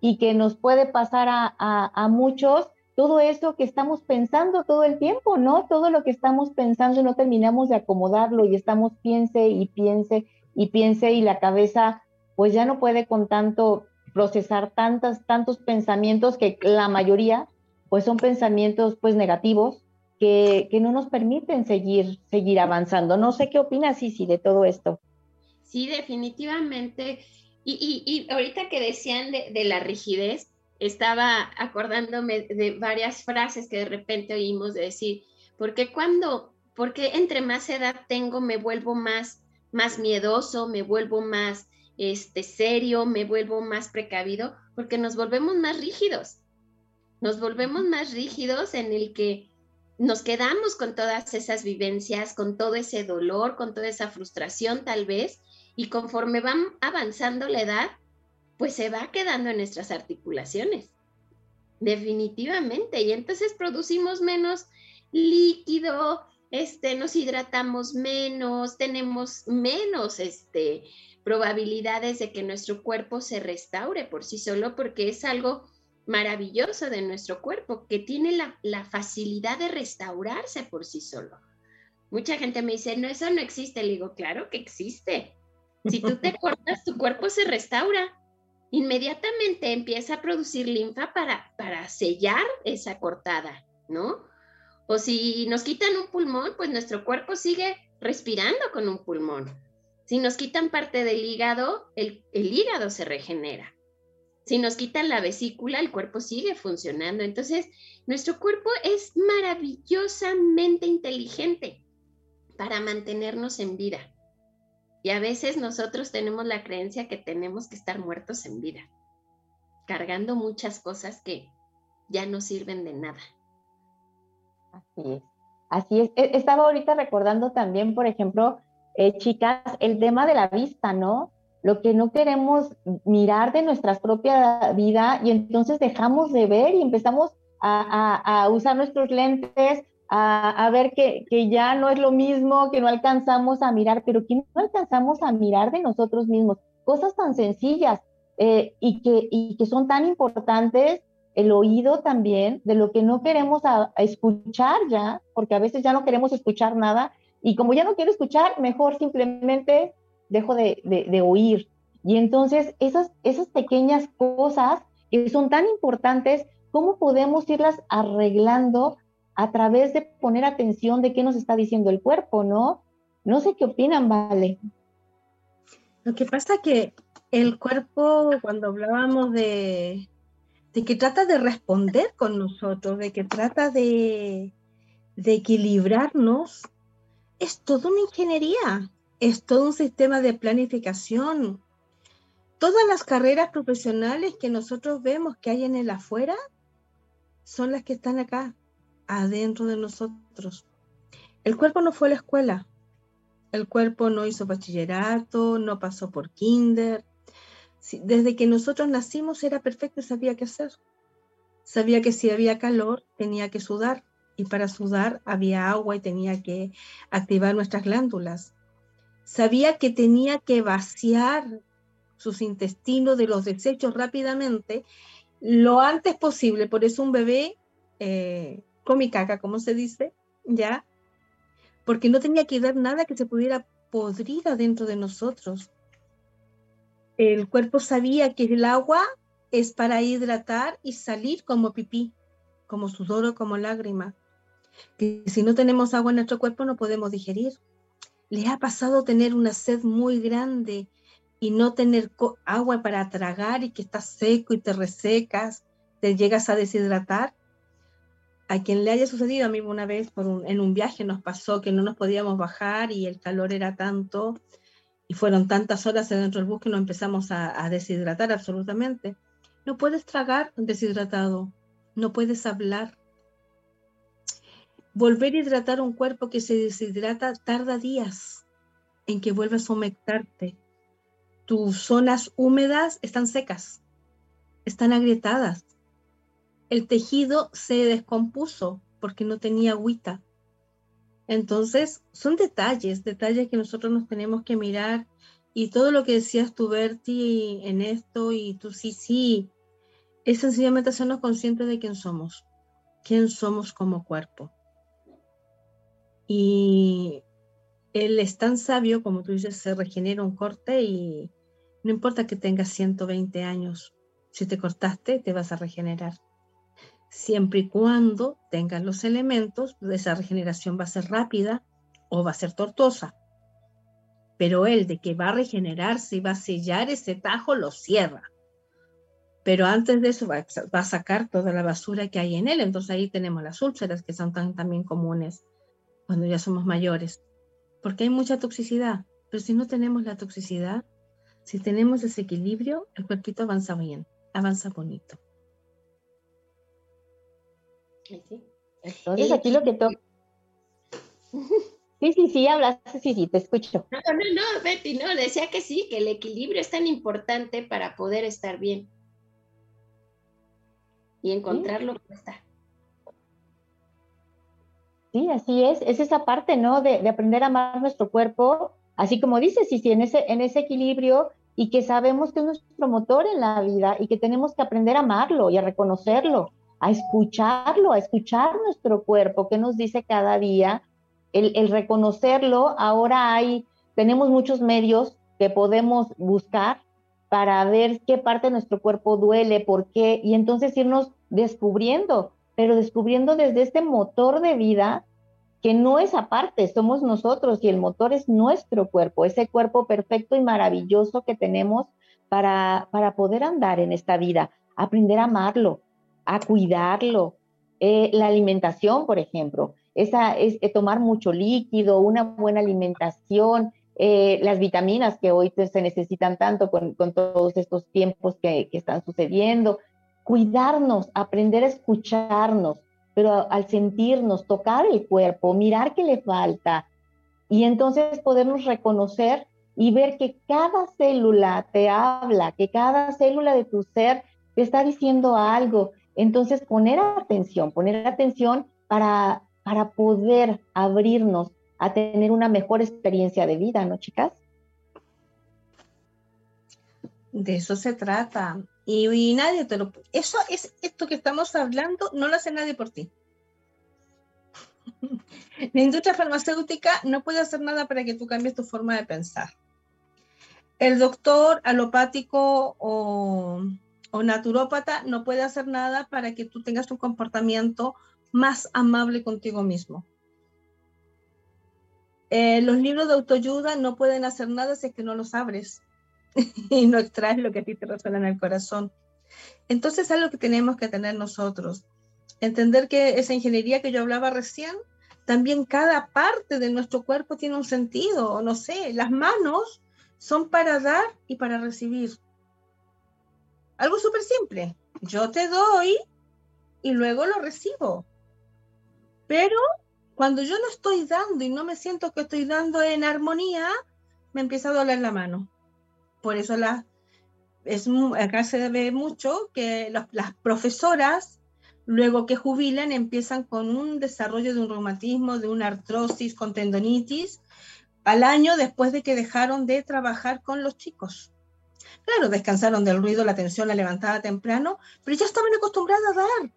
y que nos puede pasar a, muchos, todo eso que estamos pensando todo el tiempo, ¿no? Todo lo que estamos pensando no terminamos de acomodarlo y estamos piense y piense y piense y la cabeza pues ya no puede con tanto procesar tantas, tantos pensamientos que la mayoría pues son pensamientos pues negativos que, no nos permiten seguir, seguir avanzando. No sé qué opinas, Sisi, de todo esto. Sí, definitivamente. Y, ahorita que decían de, la rigidez, estaba acordándome de varias frases que de repente oímos de decir, porque cuando, porque entre más edad tengo me vuelvo más, más miedoso, me vuelvo más este, serio, me vuelvo más precavido, porque nos volvemos más rígidos. Nos volvemos más rígidos en el que nos quedamos con todas esas vivencias, con todo ese dolor, con toda esa frustración tal vez, y conforme van avanzando la edad, pues se va quedando en nuestras articulaciones. Definitivamente. Y entonces producimos menos líquido, este, nos hidratamos menos, tenemos menos este, probabilidades de que nuestro cuerpo se restaure por sí solo, porque es algo maravilloso de nuestro cuerpo, que tiene la, la facilidad de restaurarse por sí solo. Mucha gente me dice, no, eso no existe. Le digo, claro que existe. Si tú te cortas, tu cuerpo se restaura. Inmediatamente empieza a producir linfa para, para sellar esa cortada, ¿no? O si nos quitan un pulmón, pues nuestro cuerpo sigue respirando con un pulmón. Si nos quitan parte del hígado, el, el hígado se regenera. Si nos quitan la vesícula, el cuerpo sigue funcionando. Entonces, nuestro cuerpo es maravillosamente inteligente para mantenernos en vida. Y a veces nosotros tenemos la creencia que tenemos que estar muertos en vida, cargando muchas cosas que ya no sirven de nada. Así es. Así es. E, estaba ahorita recordando también, por ejemplo, eh, chicas, el tema de la vista, ¿no? Lo que no queremos mirar de nuestra propia vida y entonces dejamos de ver y empezamos a usar nuestros lentes a, ver que, ya no es lo mismo, que no alcanzamos a mirar, pero que no alcanzamos a mirar de nosotros mismos. Cosas tan sencillas eh, y, que, y que son tan importantes, el oído también, de lo que no queremos escuchar ya, porque a veces ya no queremos escuchar nada, y como ya no quiero escuchar, mejor simplemente dejo de, de oír. Y entonces esas, esas pequeñas cosas que son tan importantes, ¿cómo podemos irlas arreglando a través de poner atención de qué nos está diciendo el cuerpo, ¿no? No sé qué opinan, Vale. Lo que pasa que el cuerpo, cuando hablábamos de, de que trata de responder con nosotros, de que trata de, de equilibrarnos, es toda una ingeniería, es todo un sistema de planificación. Todas las carreras profesionales que nosotros vemos que hay en el afuera son las que están acá adentro de nosotros. El cuerpo no fue a la escuela, el cuerpo no hizo bachillerato, no pasó por kinder. Desde que nosotros nacimos era perfecto y sabía qué hacer. Sabía que si había calor tenía que sudar y para sudar había agua y tenía que activar nuestras glándulas. Sabía que tenía que vaciar sus intestinos de los desechos rápidamente lo antes posible. Por eso un bebé eh, mi caca, como se dice, ¿ya? Porque no tenía que dar nada que se pudiera podrir adentro de nosotros. El cuerpo sabía que el agua es para hidratar y salir como pipí, como sudor o como lágrima. Que si no tenemos agua en nuestro cuerpo no podemos digerir. ¿Les ha pasado tener una sed muy grande y no tener agua para tragar y que estás seco y te resecas, te llegas a deshidratar? a quien le haya sucedido, a mí una vez por en un viaje nos pasó que no nos podíamos bajar y el calor era tanto y fueron tantas horas dentro del bus que nos empezamos a, deshidratar absolutamente. No puedes tragar deshidratado, no puedes hablar. Volver a hidratar un cuerpo que se deshidrata tarda días en que vuelvas a humectarte. Tus zonas húmedas están secas, están agrietadas, el tejido se descompuso porque no tenía agüita. Entonces, son detalles, detalles que nosotros nos tenemos que mirar. Y todo lo que decías tú, Berti, en esto, y tú sí, sí, es sencillamente hacernos conscientes de quién somos, quién somos como cuerpo. Y él es tan sabio, como tú dices, se regenera un corte y no importa que tengas 120 años, si te cortaste, te vas a regenerar siempre y cuando tengan los elementos, esa regeneración va a ser rápida o va a ser tortuosa. pero él de que va a regenerarse y va a sellar ese tajo, lo cierra. Pero antes de eso va a, sacar toda la basura que hay en él. Entonces ahí tenemos las úlceras que son tan, también comunes cuando ya somos mayores. Porque hay mucha toxicidad. Pero si no tenemos la toxicidad, si tenemos ese equilibrio, el cuerpito avanza bien, avanza bonito. Entonces aquí lo que toca... Sí, sí, sí, hablas, sí, sí, te escucho. No, no, no, Betty, no, decía que sí, que el equilibrio es tan importante para poder estar bien. Y encontrarlo ¿Sí? está. Sí, así es, es esa parte, ¿no? De, de, aprender a amar nuestro cuerpo, así como dices, sí, sí, en ese, en ese equilibrio y que sabemos que es nuestro motor en la vida y que tenemos que aprender a amarlo y a reconocerlo, a escucharlo, a escuchar nuestro cuerpo, que nos dice cada día, el, el reconocerlo, ahora hay, tenemos muchos medios que podemos buscar para ver qué parte de nuestro cuerpo duele, por qué, y entonces irnos descubriendo, pero descubriendo desde este motor de vida que no es aparte, somos nosotros y el motor es nuestro cuerpo, ese cuerpo perfecto y maravilloso que tenemos para, para poder andar en esta vida, aprender a amarlo, a cuidarlo. Eh, la alimentación, por ejemplo, esa es eh, tomar mucho líquido, una buena alimentación, eh, las vitaminas que hoy se necesitan tanto con, con todos estos tiempos que, que, están sucediendo, cuidarnos, aprender a escucharnos, pero al sentirnos, tocar el cuerpo, mirar qué le falta y entonces podernos reconocer y ver que cada célula te habla, que cada célula de tu ser te está diciendo algo. Entonces poner atención, poner atención para para poder abrirnos a tener una mejor experiencia de vida, ¿no, chicas? De eso se trata. Y, nadie te lo... Eso es esto que estamos hablando, no lo hace nadie por ti. La industria farmacéutica no puede hacer nada para que tú cambies tu forma de pensar. El doctor alopático o, o naturópata no puede hacer nada para que tú tengas un comportamiento más amable contigo mismo. Eh, los libros de autoayuda no pueden hacer nada si es que no los abres y no extraes lo que a ti te resuena en el corazón. Entonces es algo que tenemos que tener nosotros. Entender que esa ingeniería que yo hablaba recién, también cada parte de nuestro cuerpo tiene un sentido, no sé, las manos son para dar y para recibir. Algo súper simple. Yo te doy y luego lo recibo. Pero cuando yo no estoy dando y no me siento que estoy dando en armonía, me empieza a doler la mano. Por eso la, es, acá se ve mucho que los, las profesoras, luego que jubilan, empiezan con un desarrollo de un reumatismo, de una artrosis, con tendonitis, al año después de que dejaron de trabajar con los chicos. Claro, descansaron del ruido, la tensión la levantaba temprano, pero ya estaban acostumbradas a dar.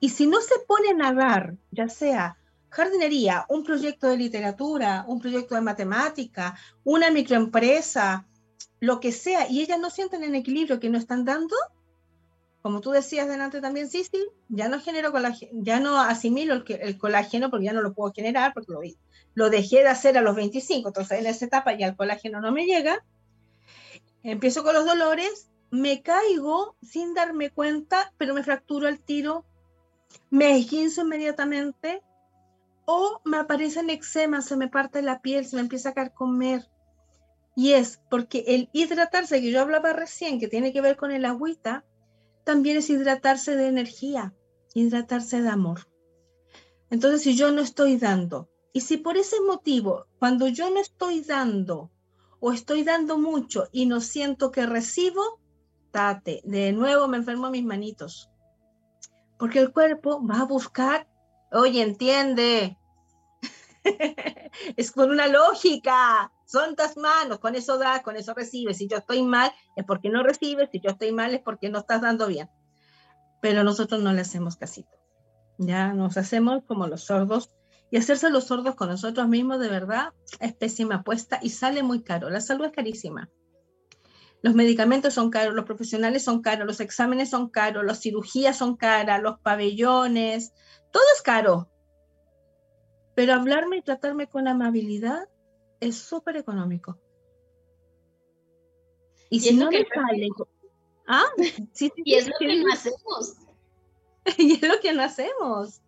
Y si no se ponen a dar, ya sea jardinería, un proyecto de literatura, un proyecto de matemática, una microempresa, lo que sea, y ellas no sienten el equilibrio que no están dando, como tú decías delante también, sí, ya no genero colágeno, ya no asimilo el, el, colágeno porque ya no lo puedo generar, porque lo, lo dejé de hacer a los 25, entonces en esa etapa ya el colágeno no me llega. Empiezo con los dolores, me caigo sin darme cuenta, pero me fracturo el tiro, me esguinzo inmediatamente o me aparecen eczema, se me parte la piel, se me empieza a carcomer. Y es porque el hidratarse, que yo hablaba recién, que tiene que ver con el agüita, también es hidratarse de energía, hidratarse de amor. Entonces, si yo no estoy dando, y si por ese motivo, cuando yo no estoy dando o estoy dando mucho y no siento que recibo, tate, de nuevo me enfermo mis manitos. Porque el cuerpo va a buscar, oye, entiende, es con una lógica, son tus manos, con eso das, con eso recibes. Si yo estoy mal, es porque no recibes, si yo estoy mal, es porque no estás dando bien. Pero nosotros no le hacemos casito. Ya nos hacemos como los sordos. Y hacerse los sordos con nosotros mismos, de verdad, es pésima apuesta y sale muy caro. La salud es carísima. Los medicamentos son caros, los profesionales son caros, los exámenes son caros, las cirugías son caras, los pabellones, todo es caro. Pero hablarme y tratarme con amabilidad es súper económico. Y, si no sale, ¿ah? Sí, y es lo que no hacemos. y es lo que no hacemos.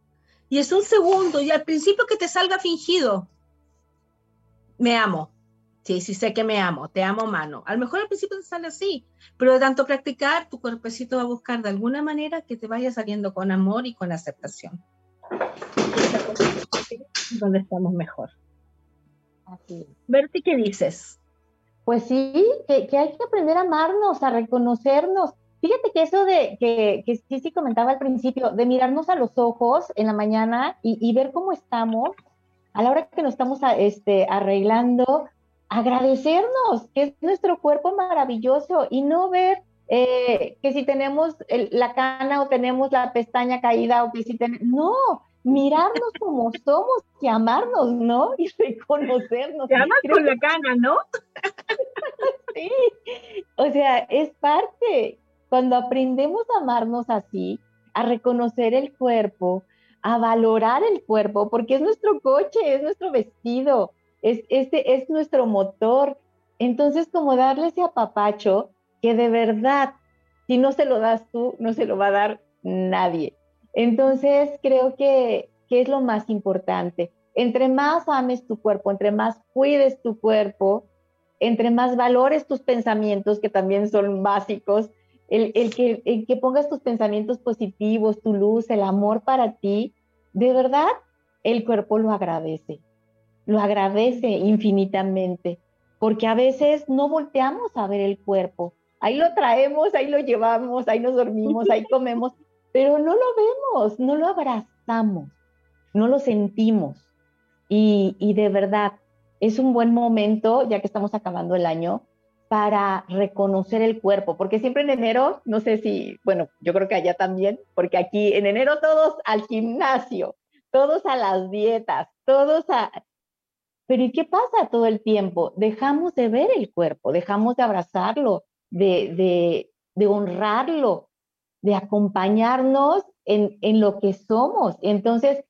Y es un segundo, y al principio que te salga fingido. Me amo. Sí, sí sé que me amo, te amo, mano. A lo mejor al principio te sale así, pero de tanto practicar, tu cuerpecito va a buscar de alguna manera que te vaya saliendo con amor y con aceptación. Donde estamos mejor. Así. Berti, ¿qué dices? Pues sí, que, que, hay que aprender a amarnos, a reconocernos. Fíjate que eso de que, que sí, sí comentaba al principio, de mirarnos a los ojos en la mañana y, y ver cómo estamos, a la hora que nos estamos este, arreglando, agradecernos que es nuestro cuerpo maravilloso y no ver eh, que si tenemos la cana o tenemos la pestaña caída o que si tenemos... No, mirarnos como somos y amarnos, ¿no? Y reconocernos. Te amas con la cana, ¿no? sí, o sea, es parte. Cuando aprendemos a amarnos así, a reconocer el cuerpo, a valorar el cuerpo, porque es nuestro coche, es nuestro vestido, es, este es nuestro motor. Entonces, como darle ese apapacho que de verdad, si no se lo das tú, no se lo va a dar nadie. Entonces, creo que, es lo más importante. Entre más ames tu cuerpo, entre más cuides tu cuerpo, entre más valores tus pensamientos, que también son básicos, el, el, que, el que pongas tus pensamientos positivos, tu luz, el amor para ti, de verdad, el cuerpo lo agradece lo agradece infinitamente, porque a veces no volteamos a ver el cuerpo. Ahí lo traemos, ahí lo llevamos, ahí nos dormimos, ahí comemos, pero no lo vemos, no lo abrazamos, no lo sentimos. Y, y de verdad, es un buen momento, ya que estamos acabando el año, para reconocer el cuerpo, porque siempre en enero, no sé si, bueno, yo creo que allá también, porque aquí en enero todos al gimnasio, todos a las dietas, todos a, pero ¿y qué pasa todo el tiempo? Dejamos de ver el cuerpo, dejamos de abrazarlo, de, de, honrarlo, de acompañarnos en, en, lo que somos. Entonces,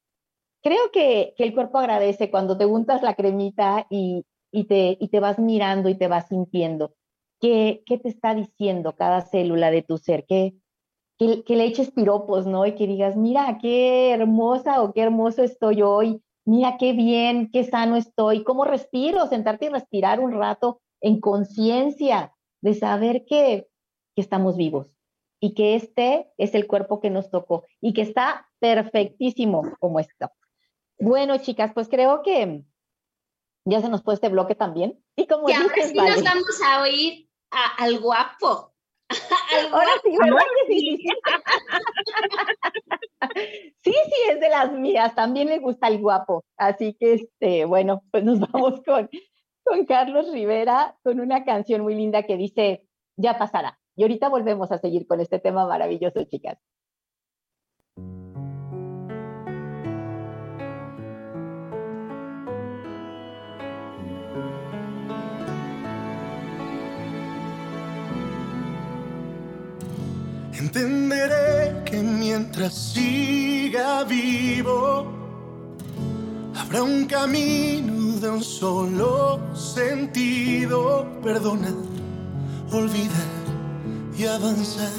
creo que, que, el cuerpo agradece cuando te untas la cremita y, y, te, y te vas mirando y te vas sintiendo. ¿Qué, ¿Qué te está diciendo cada célula de tu ser? ¿Qué, que, que, le eches piropos, ¿no? Y que digas, mira, qué hermosa o qué hermoso estoy hoy, mira qué bien, qué sano estoy, cómo respiro, sentarte y respirar un rato en conciencia de saber que, estamos vivos y que este es el cuerpo que nos tocó y que está perfectísimo como está. Bueno, chicas, pues creo que ya se nos puede este bloque también. Y como y ahora sí nos vamos a oír al guapo. Ahora sí, Sí, sí, sí, es de las mías. También le gusta el guapo. Así que, este, bueno, pues nos vamos con, con Carlos Rivera con una canción muy linda que dice, ya pasará. Y ahorita volvemos a seguir con este tema maravilloso, chicas. Entenderé que mientras siga vivo, habrá un camino de un solo sentido. Perdonar, olvidar y avanzar.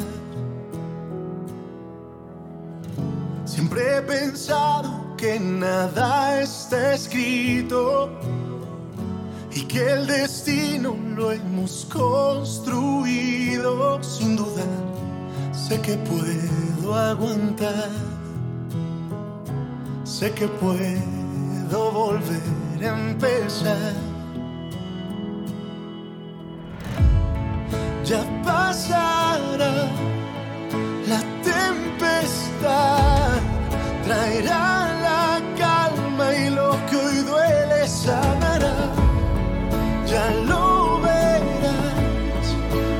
Siempre he pensado que nada está escrito y que el destino lo hemos construido sin dudar Sé que puedo aguantar, sé que puedo volver a empezar. Ya pasará la tempestad, traerá la calma y lo que hoy duele sanará. Ya lo verás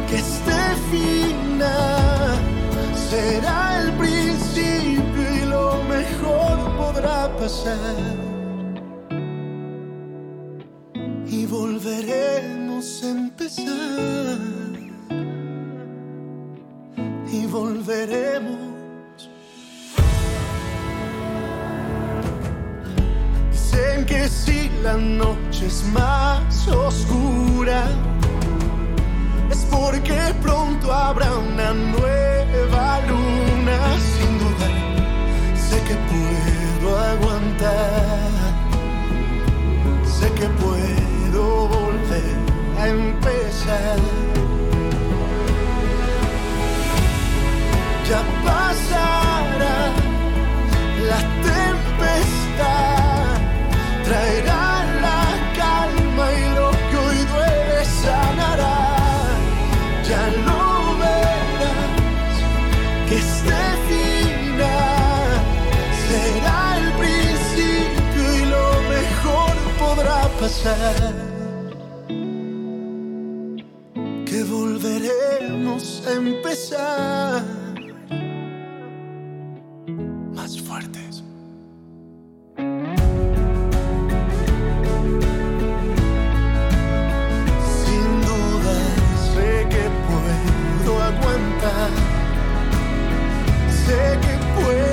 que este final será el principio y lo mejor podrá pasar. Volveremos. Dicen que si la noche es más oscura, es porque pronto habrá una nueva luna. Sin duda, sé que puedo aguantar, sé que puedo volver a empezar. Ya pasará la tempestad, traerá la calma y lo que hoy duele sanará. Ya lo verás que este final será el principio y lo mejor podrá pasar. Que volveremos a empezar más fuertes. Sin duda sé que puedo aguantar, sé que puedo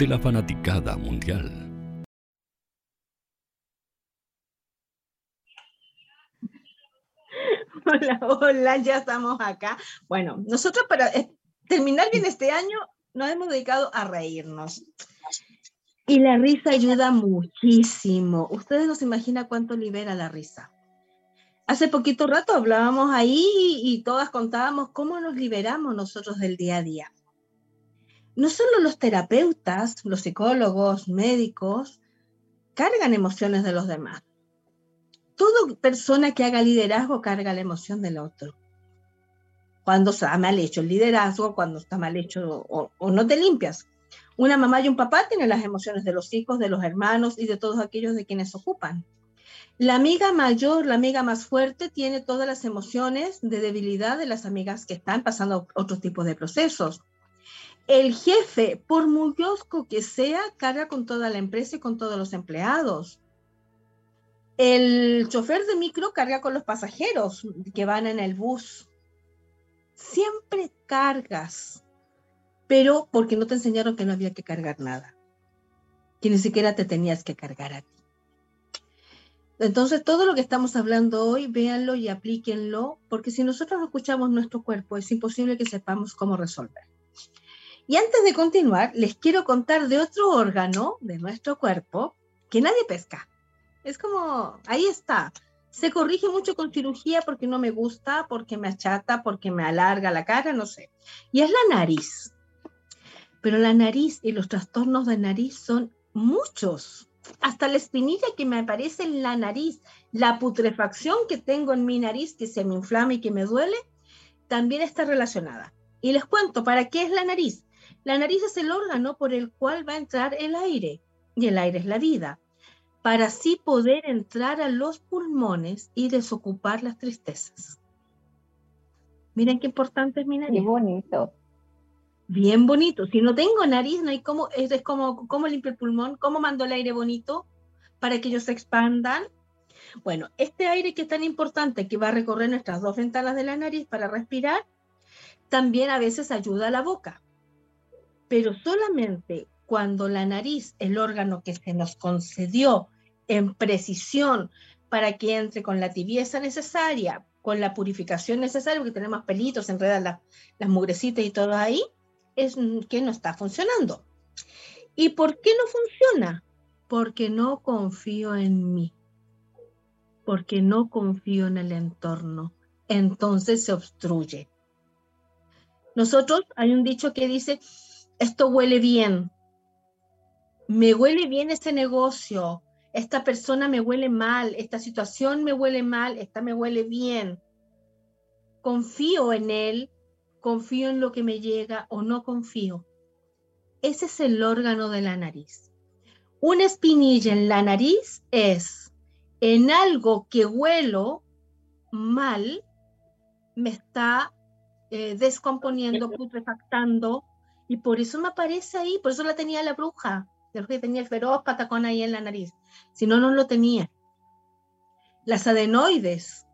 de la fanaticada mundial. Hola, hola, ya estamos acá. Bueno, nosotros para eh, terminar bien este año nos hemos dedicado a reírnos. Y la risa ayuda muchísimo. Ustedes no se imaginan cuánto libera la risa. Hace poquito rato hablábamos ahí y todas contábamos cómo nos liberamos nosotros del día a día. No solo los terapeutas, los psicólogos, médicos, cargan emociones de los demás. Toda persona que haga liderazgo carga la emoción del otro. Cuando está mal hecho el liderazgo, cuando está mal hecho o, no te limpias. Una mamá y un papá tienen las emociones de los hijos, de los hermanos y de todos aquellos de quienes ocupan. La amiga mayor, la amiga más fuerte, tiene todas las emociones de debilidad de las amigas que están pasando otro tipo de procesos. El jefe, por muy osco que sea, carga con toda la empresa y con todos los empleados. El chofer de micro carga con los pasajeros que van en el bus. Siempre cargas, pero porque no te enseñaron que no había que cargar nada, que ni siquiera te tenías que cargar a ti. Entonces, todo lo que estamos hablando hoy, véanlo y aplíquenlo, porque si nosotros no escuchamos nuestro cuerpo, es imposible que sepamos cómo resolver. Y antes de continuar, les quiero contar de otro órgano de nuestro cuerpo que nadie pesca. Es como, ahí está, Se corrige mucho con cirugía porque no me gusta, porque me achata, porque me alarga la cara, no sé. Y es la nariz. Pero la nariz y los trastornos de nariz son muchos. Hasta la espinilla que me aparece en la nariz, la putrefacción que tengo en mi nariz, que se me inflama y que me duele, también está relacionada. Y les cuento, ¿para qué es la nariz? La nariz es el órgano por el cual va a entrar el aire, y el aire es la vida, para así poder entrar a los pulmones y desocupar las tristezas. Miren qué importante es mi nariz. Qué bonito. Bien bonito. Si no tengo nariz, no hay cómo, es como, cómo limpio el pulmón, cómo mando el aire bonito para que ellos se expandan. Bueno, este aire que es tan importante que va a recorrer nuestras dos ventanas de la nariz para respirar, también a veces ayuda a la boca. Pero solamente cuando la nariz, el órgano que se nos concedió en precisión para que entre con la tibieza necesaria, con la purificación necesaria, porque tenemos pelitos, enredan las, las mugrecitas y todo ahí, es que no está funcionando. ¿Y por qué no funciona? Porque no confío en mí, porque no confío en el entorno. Entonces se obstruye. Nosotros, hay un dicho que dice, esto huele bien, me huele bien este negocio, esta persona me huele mal, esta situación me huele mal, esta me huele bien. Confío en él, confío en lo que me llega o no confío. Ese es el órgano de la nariz. Una espinilla en la nariz es en algo que huelo mal, me está eh, descomponiendo, putrefactando, y por eso me aparece ahí, por eso la tenía la bruja, que tenía el feroz patacón ahí en la nariz, si no, no lo tenía. Las adenoides,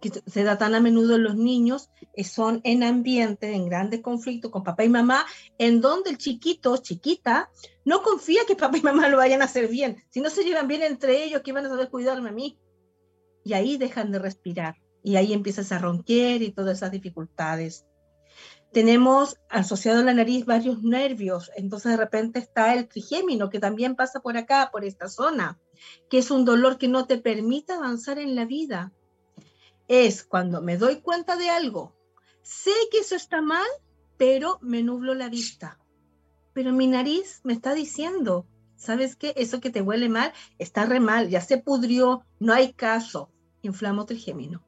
que se da tan a menudo en los niños, eh, son en ambientes, en grandes conflictos con papá y mamá, en donde el chiquito, chiquita, no confía que papá y mamá lo vayan a hacer bien, si no se llevan bien entre ellos, que van a saber cuidarme a mí. Y ahí dejan de respirar, y ahí empiezas a ronquear y todas esas dificultades tenemos asociado a la nariz varios nervios, entonces de repente está el trigémino que también pasa por acá, por esta zona, que es un dolor que no te permite avanzar en la vida. Es cuando me doy cuenta de algo, sé que eso está mal, pero me nublo la vista. Pero mi nariz me está diciendo, ¿sabes qué? Eso que te huele mal está re mal, ya se pudrió, no hay caso. Inflamo trigémino.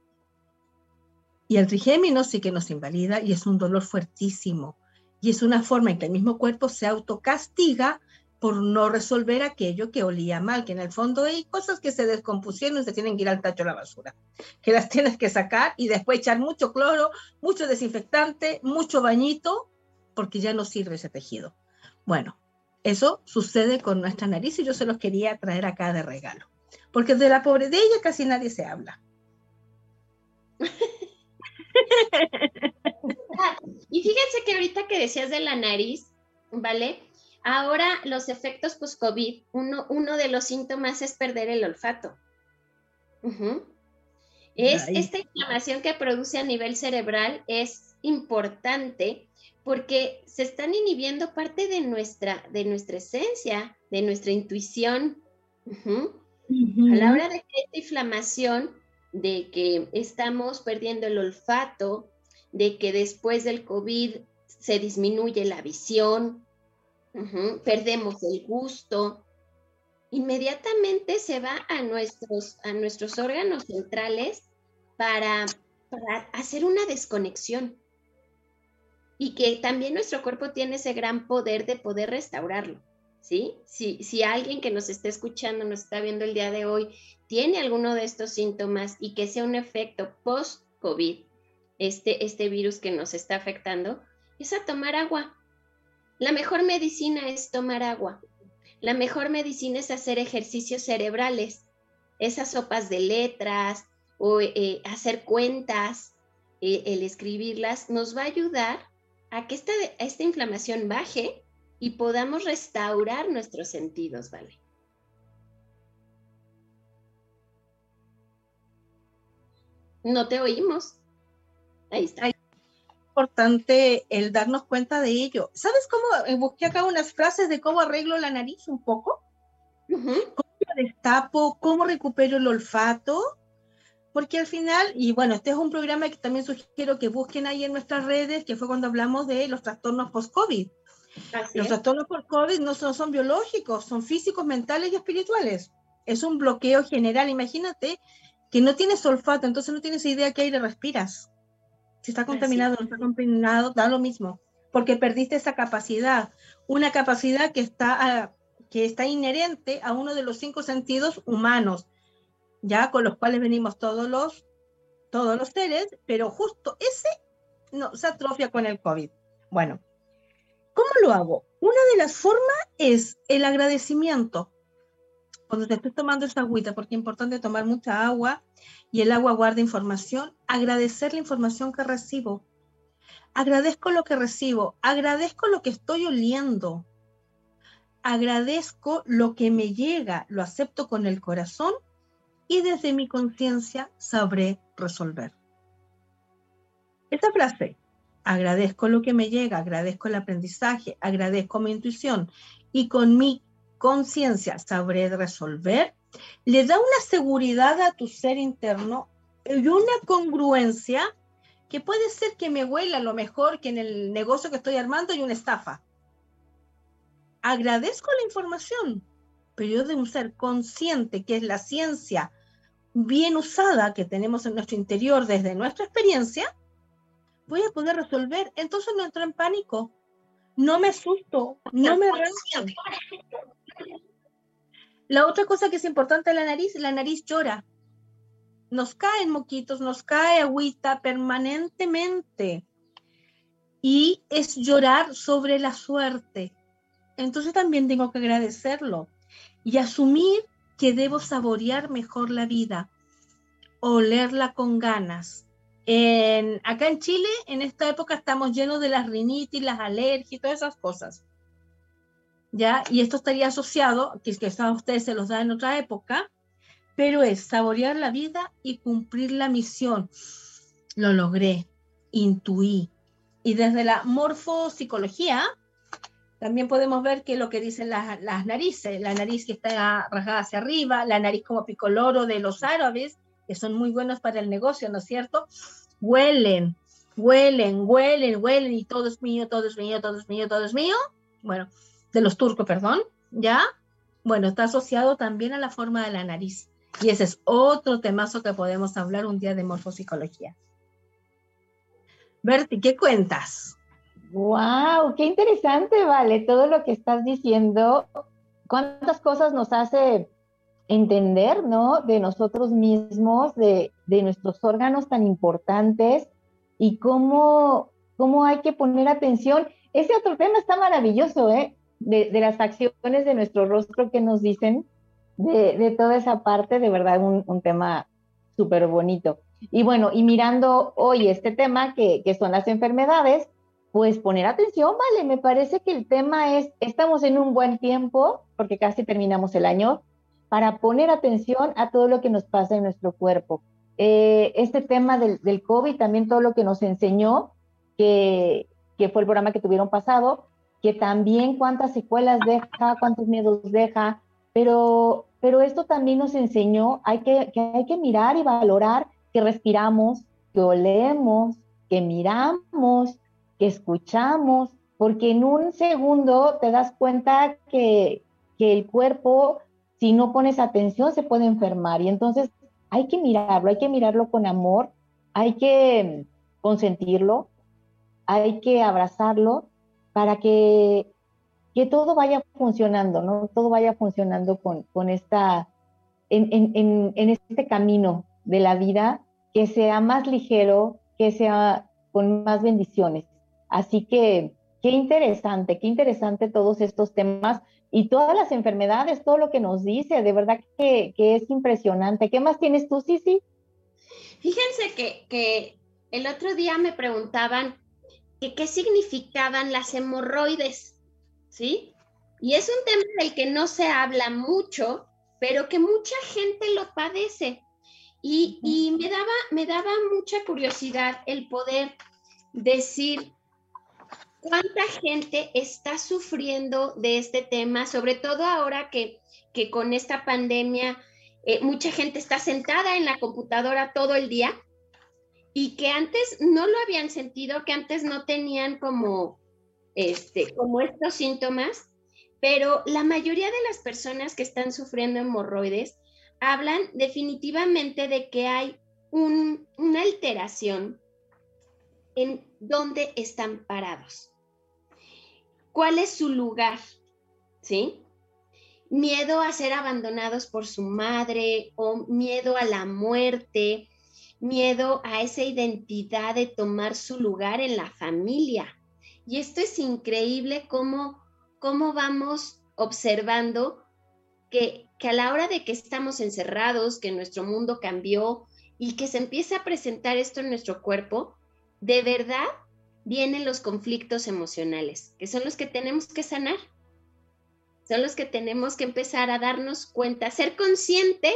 Y el trigémino sí que nos invalida y es un dolor fuertísimo. Y es una forma en que el mismo cuerpo se autocastiga por no resolver aquello que olía mal, que en el fondo hay cosas que se descompusieron y se tienen que ir al tacho de la basura, que las tienes que sacar y después echar mucho cloro, mucho desinfectante, mucho bañito, porque ya no sirve ese tejido. Bueno, eso sucede con nuestra nariz y yo se los quería traer acá de regalo, porque de la pobre de ella casi nadie se habla. y fíjense que ahorita que decías de la nariz, ¿vale? Ahora los efectos post-COVID, uno, uno de los síntomas es perder el olfato. Es esta inflamación que produce a nivel cerebral es importante porque se están inhibiendo parte de nuestra, de nuestra esencia, de nuestra intuición. A la hora de que esta inflamación de que estamos perdiendo el olfato, de que después del COVID se disminuye la visión, perdemos el gusto, inmediatamente se va a nuestros, a nuestros órganos centrales para, para hacer una desconexión. Y que también nuestro cuerpo tiene ese gran poder de poder restaurarlo. ¿Sí? Si, alguien que nos está escuchando, nos está viendo el día de hoy, tiene alguno de estos síntomas y que sea un efecto post-COVID, este, este virus que nos está afectando, es a tomar agua. La mejor medicina es tomar agua. La mejor medicina es hacer ejercicios cerebrales, esas sopas de letras o eh, hacer cuentas, eh, el escribirlas, nos va a ayudar a que esta, esta inflamación baje y podamos restaurar nuestros sentidos, ¿vale? No te oímos. Ahí está. Es importante el darnos cuenta de ello. ¿Sabes cómo eh, busqué acá unas frases de cómo arreglo la nariz un poco? ¿Cómo la destapo? ¿Cómo recupero el olfato? porque al final, y bueno, este es un programa que también sugiero que busquen ahí en nuestras redes, que fue cuando hablamos de los trastornos post-COVID. Los trastornos post-COVID no son, son biológicos, son físicos, mentales y espirituales. Es un bloqueo general. Imagínate que no tienes olfato, entonces no tienes idea qué aire respiras. Si está contaminado o no está contaminado, da lo mismo, porque perdiste esa capacidad, una capacidad que está, ah, que está inherente a uno de los cinco sentidos humanos, ya con los cuales venimos todos los, todos los seres, pero justo ese no, se atrofia con el COVID. Bueno, ¿cómo lo hago? Una de las formas es el agradecimiento. Cuando te estés tomando esa agüita, porque es importante tomar mucha agua y el agua guarda información, agradecer la información que recibo. Agradezco lo que recibo, agradezco lo que estoy oliendo, agradezco lo que me llega, lo acepto con el corazón y desde mi conciencia sabré resolver. Esta frase, agradezco lo que me llega, agradezco el aprendizaje, agradezco mi intuición y con mi conciencia sabré resolver, le da una seguridad a tu ser interno y una congruencia que puede ser que me huela lo mejor que en el negocio que estoy armando hay una estafa. Agradezco la información, pero yo de un ser consciente, que es la ciencia bien usada que tenemos en nuestro interior desde nuestra experiencia, voy a poder resolver. Entonces no entro en pánico, no me asusto, no me arranco. La otra cosa que es importante es la nariz, la nariz llora. Nos caen moquitos, nos cae agüita permanentemente. Y es llorar sobre la suerte. Entonces también tengo que agradecerlo y asumir que debo saborear mejor la vida, olerla con ganas. En, acá en Chile, en esta época, estamos llenos de las rinitis, las alergias, todas esas cosas. ¿Ya? Y esto estaría asociado, que, que a ustedes se los da en otra época, pero es saborear la vida y cumplir la misión. Lo logré, intuí. Y desde la morfopsicología, también podemos ver que lo que dicen las, narices, la nariz que está rasgada hacia arriba, la nariz como picoloro de los árabes, que son muy buenos para el negocio, ¿no es cierto? Huelen, huelen, huelen, huelen y todo es mío, todo es mío, todo es mío, todo es mío. Bueno, de los turcos, perdón, ¿ya? Bueno, está asociado también a la forma de la nariz. Y ese es otro temazo que podemos hablar un día de morfopsicología. Berti, ¿qué cuentas? Wow, qué interesante, vale, todo lo que estás diciendo. Cuántas cosas nos hace entender, ¿no? De nosotros mismos, de, nuestros órganos tan importantes y cómo, cómo hay que poner atención. Ese otro tema está maravilloso, ¿eh? De, las acciones de nuestro rostro que nos dicen, de, toda esa parte, de verdad, un, un tema súper bonito. Y bueno, y mirando hoy este tema que, que son las enfermedades, pues poner atención, vale, me parece que el tema es, estamos en un buen tiempo, porque casi terminamos el año, para poner atención a todo lo que nos pasa en nuestro cuerpo. Eh, este tema del, COVID, también todo lo que nos enseñó, que, que fue el programa que tuvieron pasado, que también cuántas secuelas deja, cuántos miedos deja, pero, pero esto también nos enseñó, hay que, que hay que mirar y valorar que respiramos, que olemos, que miramos, que escuchamos, porque en un segundo te das cuenta que, el cuerpo, si no pones atención, se puede enfermar. Y entonces hay que mirarlo, hay que mirarlo con amor, hay que consentirlo, hay que abrazarlo para que, que todo vaya funcionando, ¿no? Todo vaya funcionando con, con esta, en, en, en este camino de la vida, que sea más ligero, que sea con más bendiciones. Así que qué interesante, qué interesante todos estos temas y todas las enfermedades, todo lo que nos dice, de verdad que, es impresionante. ¿Qué más tienes tú, Sisi? Fíjense que, que el otro día me preguntaban que qué significaban las hemorroides, ¿sí? Y es un tema del que no se habla mucho, pero que mucha gente lo padece. Y, y me, daba, me daba mucha curiosidad el poder decir ¿Cuánta gente está sufriendo de este tema, sobre todo ahora que, que con esta pandemia eh, mucha gente está sentada en la computadora todo el día y que antes no lo habían sentido, que antes no tenían como, este, como estos síntomas, pero la mayoría de las personas que están sufriendo hemorroides hablan definitivamente de que hay una alteración en dónde están parados. ¿Cuál es su lugar? ¿Sí? Miedo a ser abandonados por su madre o miedo a la muerte, miedo a esa identidad de tomar su lugar en la familia. Y esto es increíble cómo, cómo vamos observando que, que a la hora de que estamos encerrados, que nuestro mundo cambió y que se empieza a presentar esto en nuestro cuerpo, de verdad vienen los conflictos emocionales, que son los que tenemos que sanar. Son los que tenemos que empezar a darnos cuenta, ser consciente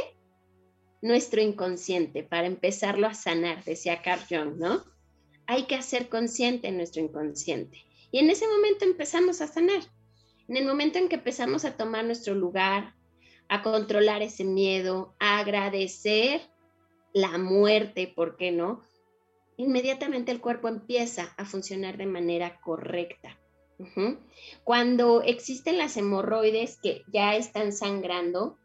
nuestro inconsciente para empezarlo a sanar, decía Carl Jung, ¿no? Hay que hacer consciente nuestro inconsciente. Y en ese momento empezamos a sanar. En el momento en que empezamos a tomar nuestro lugar, a controlar ese miedo, a agradecer la muerte, ¿por qué no? Inmediatamente el cuerpo empieza a funcionar de manera correcta. Cuando existen las hemorroides que ya están sangrando,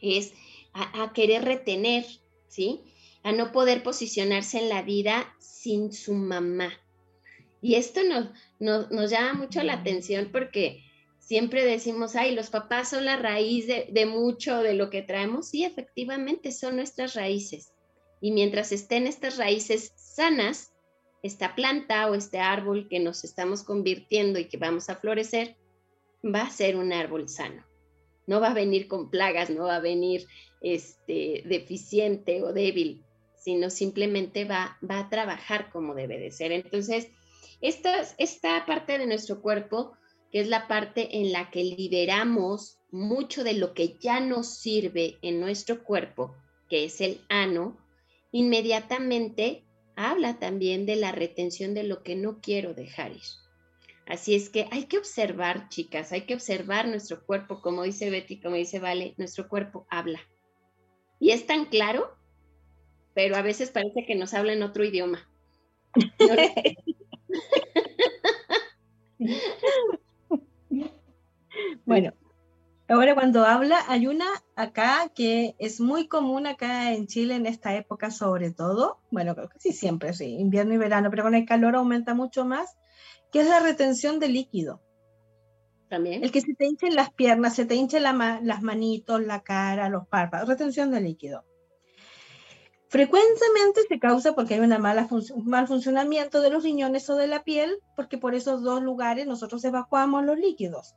es a, querer retener, ¿sí? A no poder posicionarse en la vida sin su mamá. Y esto nos, nos, llama mucho la atención porque siempre decimos, ay, los papás son la raíz de, de mucho de lo que traemos. Sí, efectivamente, son nuestras raíces. Y mientras estén estas raíces sanas, esta planta o este árbol que nos estamos convirtiendo y que vamos a florecer, va a ser un árbol sano. No va a venir con plagas, no va a venir este, deficiente o débil, sino simplemente va, va a trabajar como debe de ser. Entonces, esta, esta parte de nuestro cuerpo, que es la parte en la que liberamos mucho de lo que ya nos sirve en nuestro cuerpo, que es el ano, inmediatamente habla también de la retención de lo que no quiero dejar ir. Así es que hay que observar, chicas, hay que observar nuestro cuerpo, como dice Betty, como dice Vale, nuestro cuerpo habla. Y es tan claro, pero a veces parece que nos habla en otro idioma. bueno, Ahora cuando habla, hay una acá que es muy común acá en Chile en esta época sobre todo, bueno, creo que sí siempre, sí, invierno y verano, pero con el calor aumenta mucho más, que es la retención de líquido. También. El que se te hinchen las piernas, se te hinchen las manitos, la cara, los párpados, retención de líquido. Frecuentemente se causa porque hay una mala un mal funcionamiento de los riñones o de la piel, porque por esos dos lugares nosotros evacuamos los líquidos.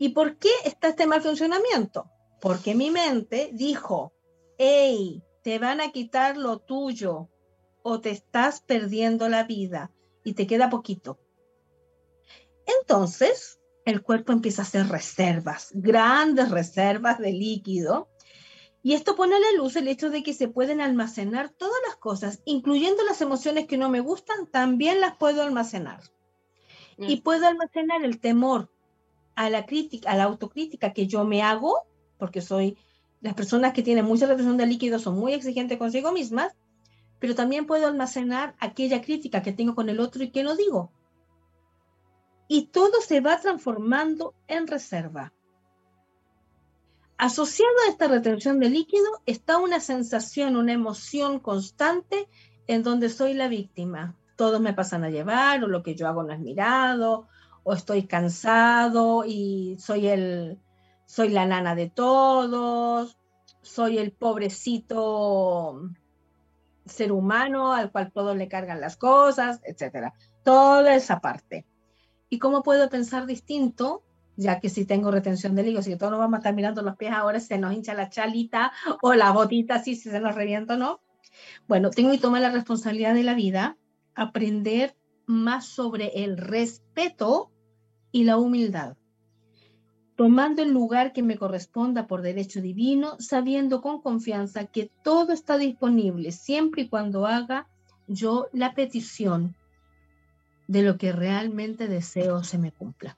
¿Y por qué está este mal funcionamiento? Porque mi mente dijo, hey, te van a quitar lo tuyo o te estás perdiendo la vida y te queda poquito. Entonces, el cuerpo empieza a hacer reservas, grandes reservas de líquido. Y esto pone a la luz el hecho de que se pueden almacenar todas las cosas, incluyendo las emociones que no me gustan, también las puedo almacenar. Y puedo almacenar el temor, a la crítica, a la autocrítica que yo me hago, porque soy, las personas que tienen mucha retención de líquidos son muy exigentes consigo mismas, pero también puedo almacenar aquella crítica que tengo con el otro y que no digo. Y todo se va transformando en reserva. Asociado a esta retención de líquido está una sensación, una emoción constante en donde soy la víctima. Todos me pasan a llevar o lo que yo hago no es mirado o estoy cansado y soy el soy la nana de todos, soy el pobrecito ser humano al cual todos le cargan las cosas, etcétera. Toda esa parte. ¿Y cómo puedo pensar distinto? Ya que si tengo retención de líquido, si todos nos vamos a estar mirando los pies ahora, se nos hincha la chalita o la botita, si se nos revienta no. Bueno, tengo que tomar la responsabilidad de la vida, aprender más sobre el respeto y la humildad, tomando el lugar que me corresponda por derecho divino, sabiendo con confianza que todo está disponible siempre y cuando haga yo la petición de lo que realmente deseo se me cumpla.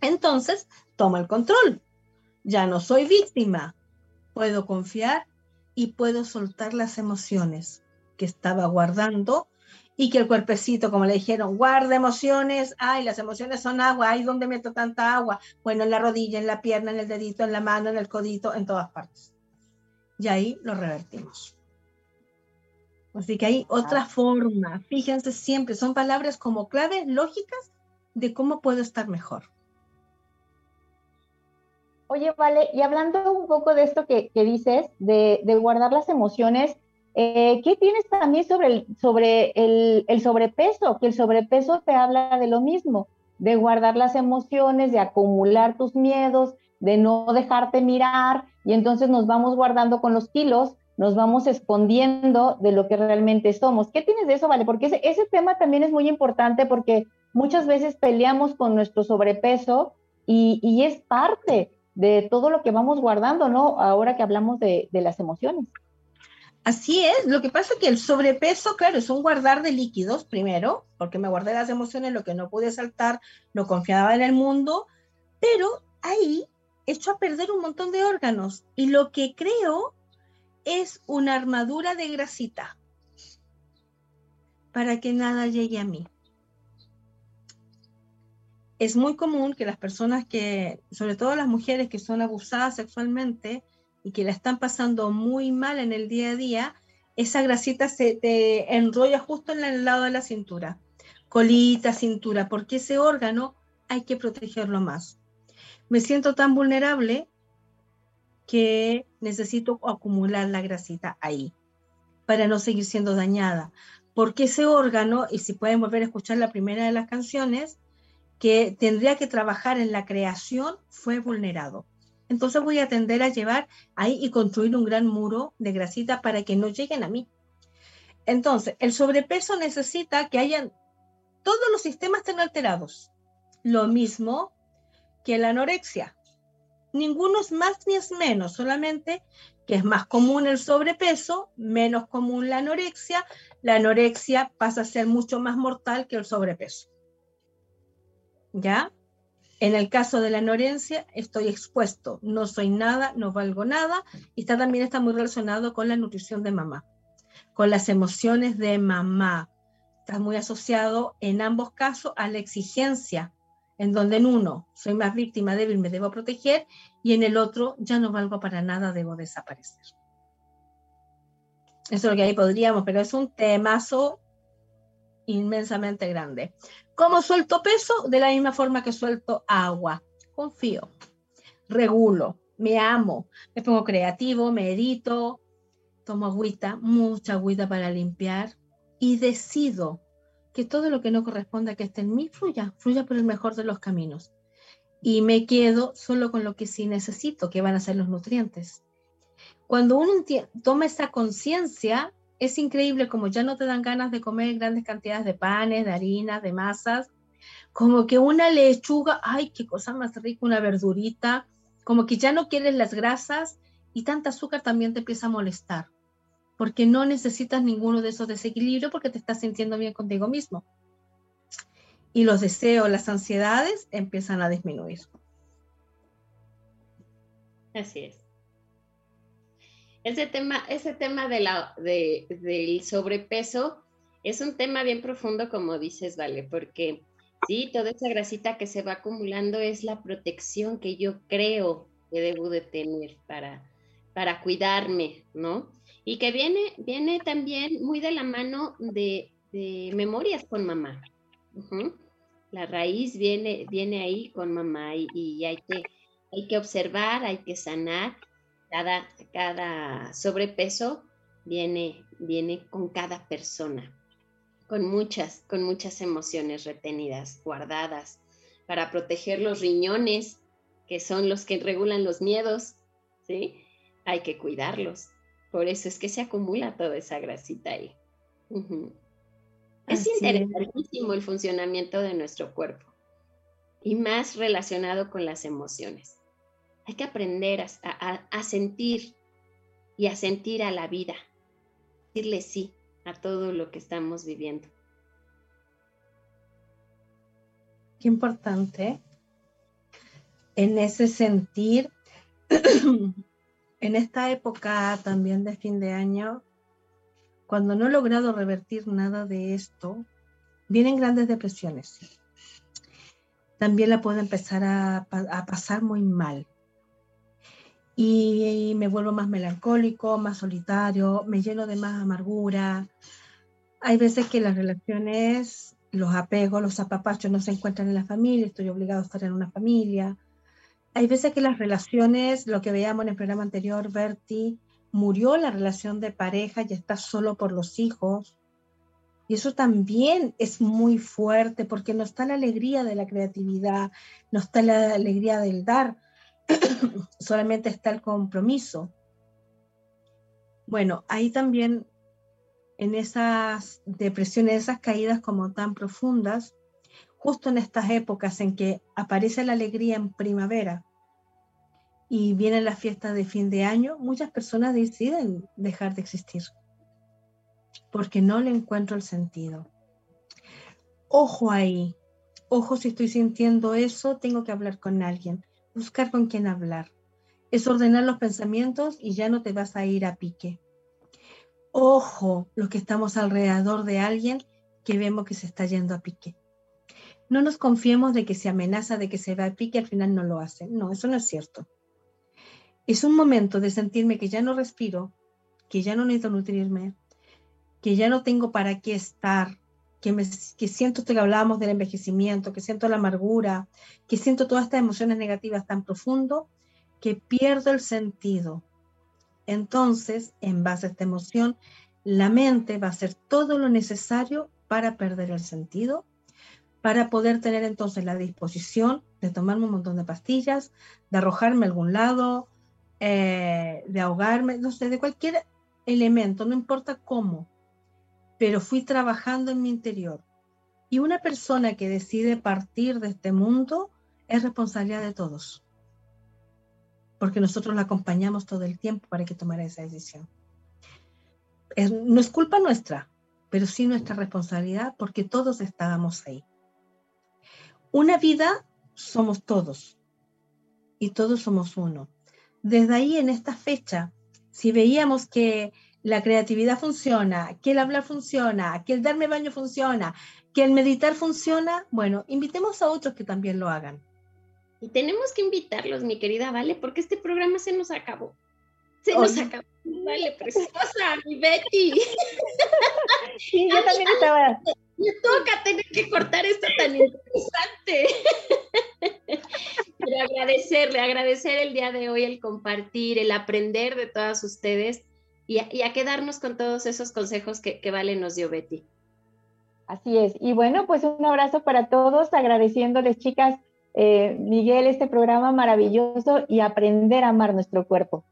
Entonces, toma el control. Ya no soy víctima. puedo confiar y puedo soltar las emociones que estaba guardando y que el cuerpecito, como le dijeron, guarda emociones, ay, las emociones son agua, ay, ¿dónde meto tanta agua? Bueno, en la rodilla, en la pierna, en el dedito, en la mano, en el codito, en todas partes. Y ahí lo revertimos. Así que hay otra ah. forma, fíjense siempre, son palabras como claves lógicas de cómo puedo estar mejor. Oye, vale, y hablando un poco de esto que, dices, de, guardar las emociones, eh, ¿qué tienes también sobre, el, sobre el, sobrepeso? Que el sobrepeso te habla de lo mismo, de guardar las emociones, de acumular tus miedos, de no dejarte mirar, y entonces nos vamos guardando con los kilos, nos vamos escondiendo de lo que realmente somos. ¿Qué tienes de eso, Vale? Porque ese, tema también es muy importante porque muchas veces peleamos con nuestro sobrepeso y es parte de todo lo que vamos guardando, ¿no? Ahora que hablamos de, las emociones. Así es, lo que pasa es que el sobrepeso, claro, es un guardar de líquidos primero, porque me guardé las emociones, lo que no pude saltar, no confiaba en el mundo, pero ahí hecho a perder un montón de órganos y lo que creo es una armadura de grasita para que nada llegue a mí. Es muy común que las personas que, sobre todo las mujeres que son abusadas sexualmente y que la están pasando muy mal en el día a día, esa grasita se te enrolla justo en el lado de la cintura, colita, cintura, porque ese órgano hay que protegerlo más. Me siento tan vulnerable que necesito acumular la grasita ahí para no seguir siendo dañada, porque ese órgano, y si pueden volver a escuchar la primera de las canciones, que tendría que trabajar en la creación fue vulnerado. Entonces voy a tender a llevar ahí y construir un gran muro de grasita para que no lleguen a mí. Entonces, el sobrepeso necesita que hayan todos los sistemas estén alterados. Lo mismo que la anorexia. Ninguno es más ni es menos, solamente que es más común el sobrepeso, menos común la anorexia. La anorexia pasa a ser mucho más mortal que el sobrepeso. ¿ya? En el caso de la anorencia, estoy expuesto, no soy nada, no valgo nada, y está, también está muy relacionado con la nutrición de mamá, con las emociones de mamá. Está muy asociado en ambos casos a la exigencia, en donde en uno soy más víctima débil, me debo proteger, y en el otro ya no valgo para nada, debo desaparecer. Eso es lo que ahí podríamos, pero es un temazo inmensamente grande. ¿Cómo suelto peso? De la misma forma que suelto agua. Confío, regulo, me amo, me pongo creativo, medito, tomo agüita, mucha agüita para limpiar y decido que todo lo que no corresponda que esté en mí fluya, fluya por el mejor de los caminos. Y me quedo solo con lo que sí necesito, que van a ser los nutrientes. Cuando uno toma esa conciencia, es increíble como ya no te dan ganas de comer grandes cantidades de panes, de harinas, de masas, como que una lechuga, ay, qué cosa más rica, una verdurita, como que ya no quieres las grasas y tanta azúcar también te empieza a molestar, porque no necesitas ninguno de esos desequilibrios porque te estás sintiendo bien contigo mismo. Y los deseos, las ansiedades empiezan a disminuir. Así es. Ese tema, ese tema de la, de, del sobrepeso es un tema bien profundo, como dices, Vale, porque sí, toda esa grasita que se va acumulando es la protección que yo creo que debo de tener para, para cuidarme, ¿no? Y que viene, viene también muy de la mano de, memorias con mamá. La raíz viene, viene ahí con mamá y, y hay, que, hay que observar, hay que sanar cada, sobrepeso viene, viene con cada persona, con muchas, con muchas emociones retenidas, guardadas, para proteger los riñones, que son los que regulan los miedos, ¿sí? Hay que cuidarlos. Por eso es que se acumula toda esa grasita ahí. Es interesantísimo el funcionamiento de nuestro cuerpo y más relacionado con las emociones. Hay que aprender a, sentir y a sentir a la vida, decirle sí a todo lo que estamos viviendo. Qué importante en ese sentir en esta época también de fin de año, cuando no he logrado revertir nada de esto, vienen grandes depresiones. También la puedo empezar a, pasar muy mal. Y, me vuelvo más melancólico, más solitario, me lleno de más amargura. Hay veces que las relaciones, los apegos, los apapachos no se encuentran en la familia, estoy obligado a estar en una familia. Hay veces que las relaciones, lo que veíamos en el programa anterior, Bertie, murió la relación de pareja y está solo por los hijos. Y eso también es muy fuerte porque no está la alegría de la creatividad, no está la alegría del dar, solamente está el compromiso. Bueno, ahí también en esas depresiones, esas caídas como tan profundas, justo en estas épocas en que aparece la alegría en primavera y vienen las fiestas de fin de año, muchas personas deciden dejar de existir porque no le encuentro el sentido. Ojo ahí, ojo si estoy sintiendo eso, tengo que hablar con alguien, buscar con quién hablar. Es ordenar los pensamientos y ya no te vas a ir a pique. Ojo, los que estamos alrededor de alguien que vemos que se está yendo a pique. No nos confiemos de que se amenaza de que se va a pique, al final no lo hace. No, eso no es cierto. Es un momento de sentirme que ya no respiro, que ya no necesito nutrirme, que ya no tengo para qué estar, que, me, que siento que hablábamos del envejecimiento, que siento la amargura, que siento todas estas emociones negativas tan profundo, que pierdo el sentido. Entonces, en base a esta emoción, la mente va a hacer todo lo necesario para perder el sentido, para poder tener entonces la disposición de tomarme un montón de pastillas, de arrojarme a algún lado, eh, de ahogarme, no sé, de cualquier elemento, no importa cómo, pero fui trabajando en mi interior. Y una persona que decide partir de este mundo es responsabilidad de todos, porque nosotros la acompañamos todo el tiempo para que tomara esa decisión. no es culpa nuestra, pero sí nuestra responsabilidad porque todos estábamos ahí. Una vida somos todos y todos somos uno desde ahí en esta fecha, si veíamos que la creatividad funciona, que el hablar funciona, que el darme baño funciona, que el meditar funciona, bueno, invitemos a otros que también lo hagan. Y tenemos que invitarlos, mi querida Vale, porque este programa se nos acabó. Se nos acabó. Vale, preciosa, mi Betty. Sí, yo también estaba. Me toca tener que cortar esto tan interesante. Pero agradecerle, agradecer el día de hoy el compartir, el aprender de todas ustedes y a, quedarnos con todos esos consejos que, Vale nos dio Betty. Así es. Y bueno, pues un abrazo para todos, agradeciéndoles, chicas, eh, Miguel, este programa maravilloso y aprender a amar nuestro cuerpo.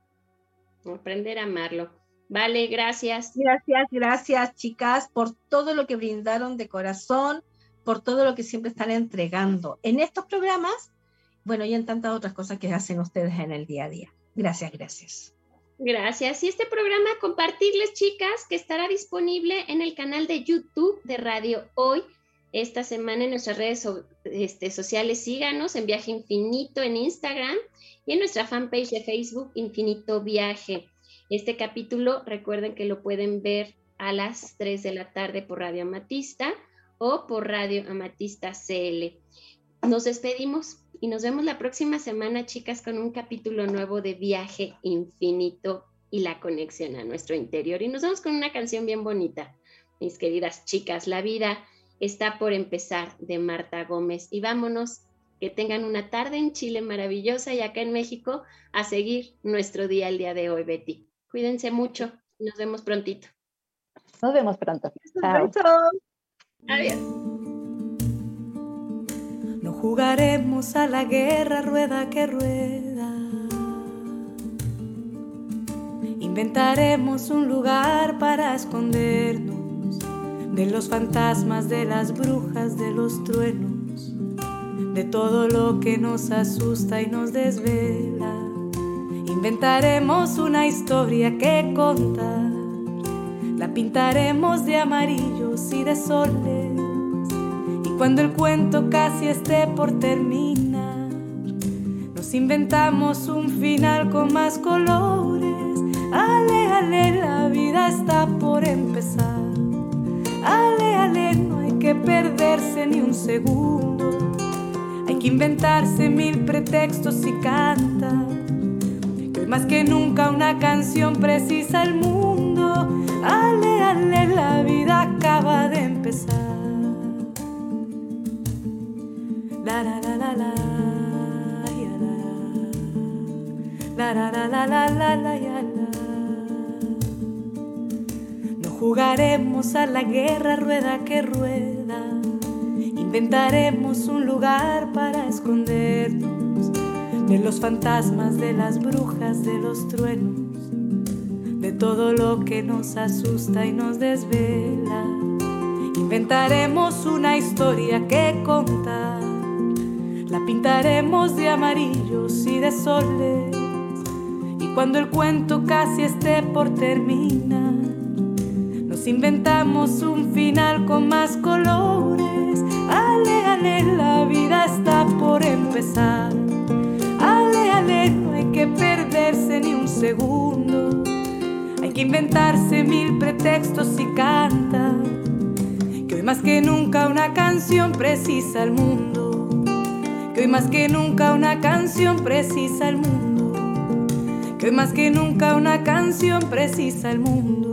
Aprender a amarlo. Vale, gracias. Gracias, gracias, chicas, por todo lo que brindaron de corazón, por todo lo que siempre están entregando en estos programas bueno, y en tantas otras cosas que hacen ustedes en el día a día. Gracias, gracias. Gracias. Y este programa, compartirles, chicas, que estará disponible en el canal de YouTube de Radio Hoy. Esta semana en nuestras redes este, sociales, síganos en Viaje Infinito en Instagram y en nuestra fanpage de Facebook Infinito Viaje. Este capítulo, recuerden que lo pueden ver a las 3 de la tarde por Radio Amatista o por Radio Amatista CL. Nos despedimos y nos vemos la próxima semana, chicas, con un capítulo nuevo de Viaje Infinito y la conexión a nuestro interior. Y nos vemos con una canción bien bonita, mis queridas chicas. La vida está por empezar de Marta Gómez. Y vámonos, que tengan una tarde en Chile maravillosa y acá en México a seguir nuestro día el día de hoy, Betty. Cuídense mucho y nos vemos prontito. Nos vemos pronto. Chao. Adiós. Jugaremos a la guerra rueda que rueda. Inventaremos un lugar para escondernos de los fantasmas, de las brujas, de los truenos, de todo lo que nos asusta y nos desvela. Inventaremos una historia que contar, la pintaremos de amarillos y de soles cuando el cuento casi esté por terminar, nos inventamos un final con más colores. Ale, ale, la vida está por empezar. Ale, ale, no hay que perderse ni un segundo. Hay que inventarse mil pretextos y canta. Que más que nunca una canción precisa el mundo. Ale, ale, la vida acaba de empezar. No jugaremos a la guerra rueda que rueda. Inventaremos un lugar para escondernos de los fantasmas, de las brujas, de los truenos, de todo lo que nos asusta y nos desvela. Inventaremos una historia que contar. La pintaremos de amarillos y de soles cuando el cuento casi esté por terminar, nos inventamos un final con más colores. Ale, ale, la vida está por empezar. Ale, ale, no hay que perderse ni un segundo. Hay que inventarse mil pretextos y canta. Que hoy más que nunca una canción precisa el mundo. Que hoy más que nunca una canción precisa el mundo que más que nunca una canción precisa el mundo.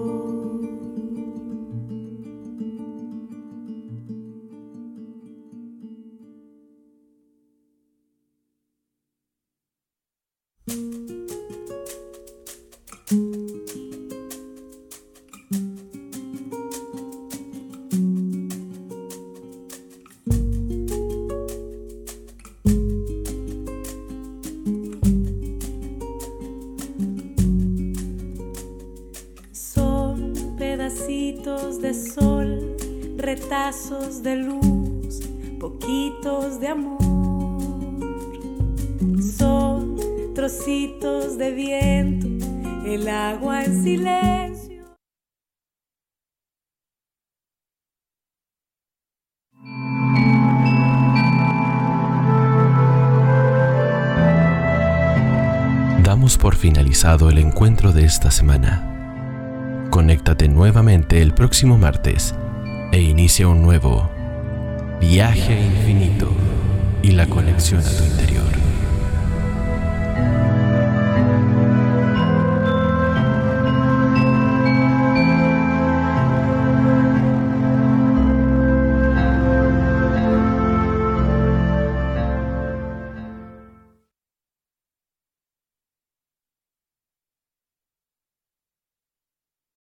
De luz, poquitos de amor. Son trocitos de viento, el agua en silencio. Damos por finalizado el encuentro de esta semana. Conéctate nuevamente el próximo martes e inicia un nuevo viaje infinito y la conexión a tu interior.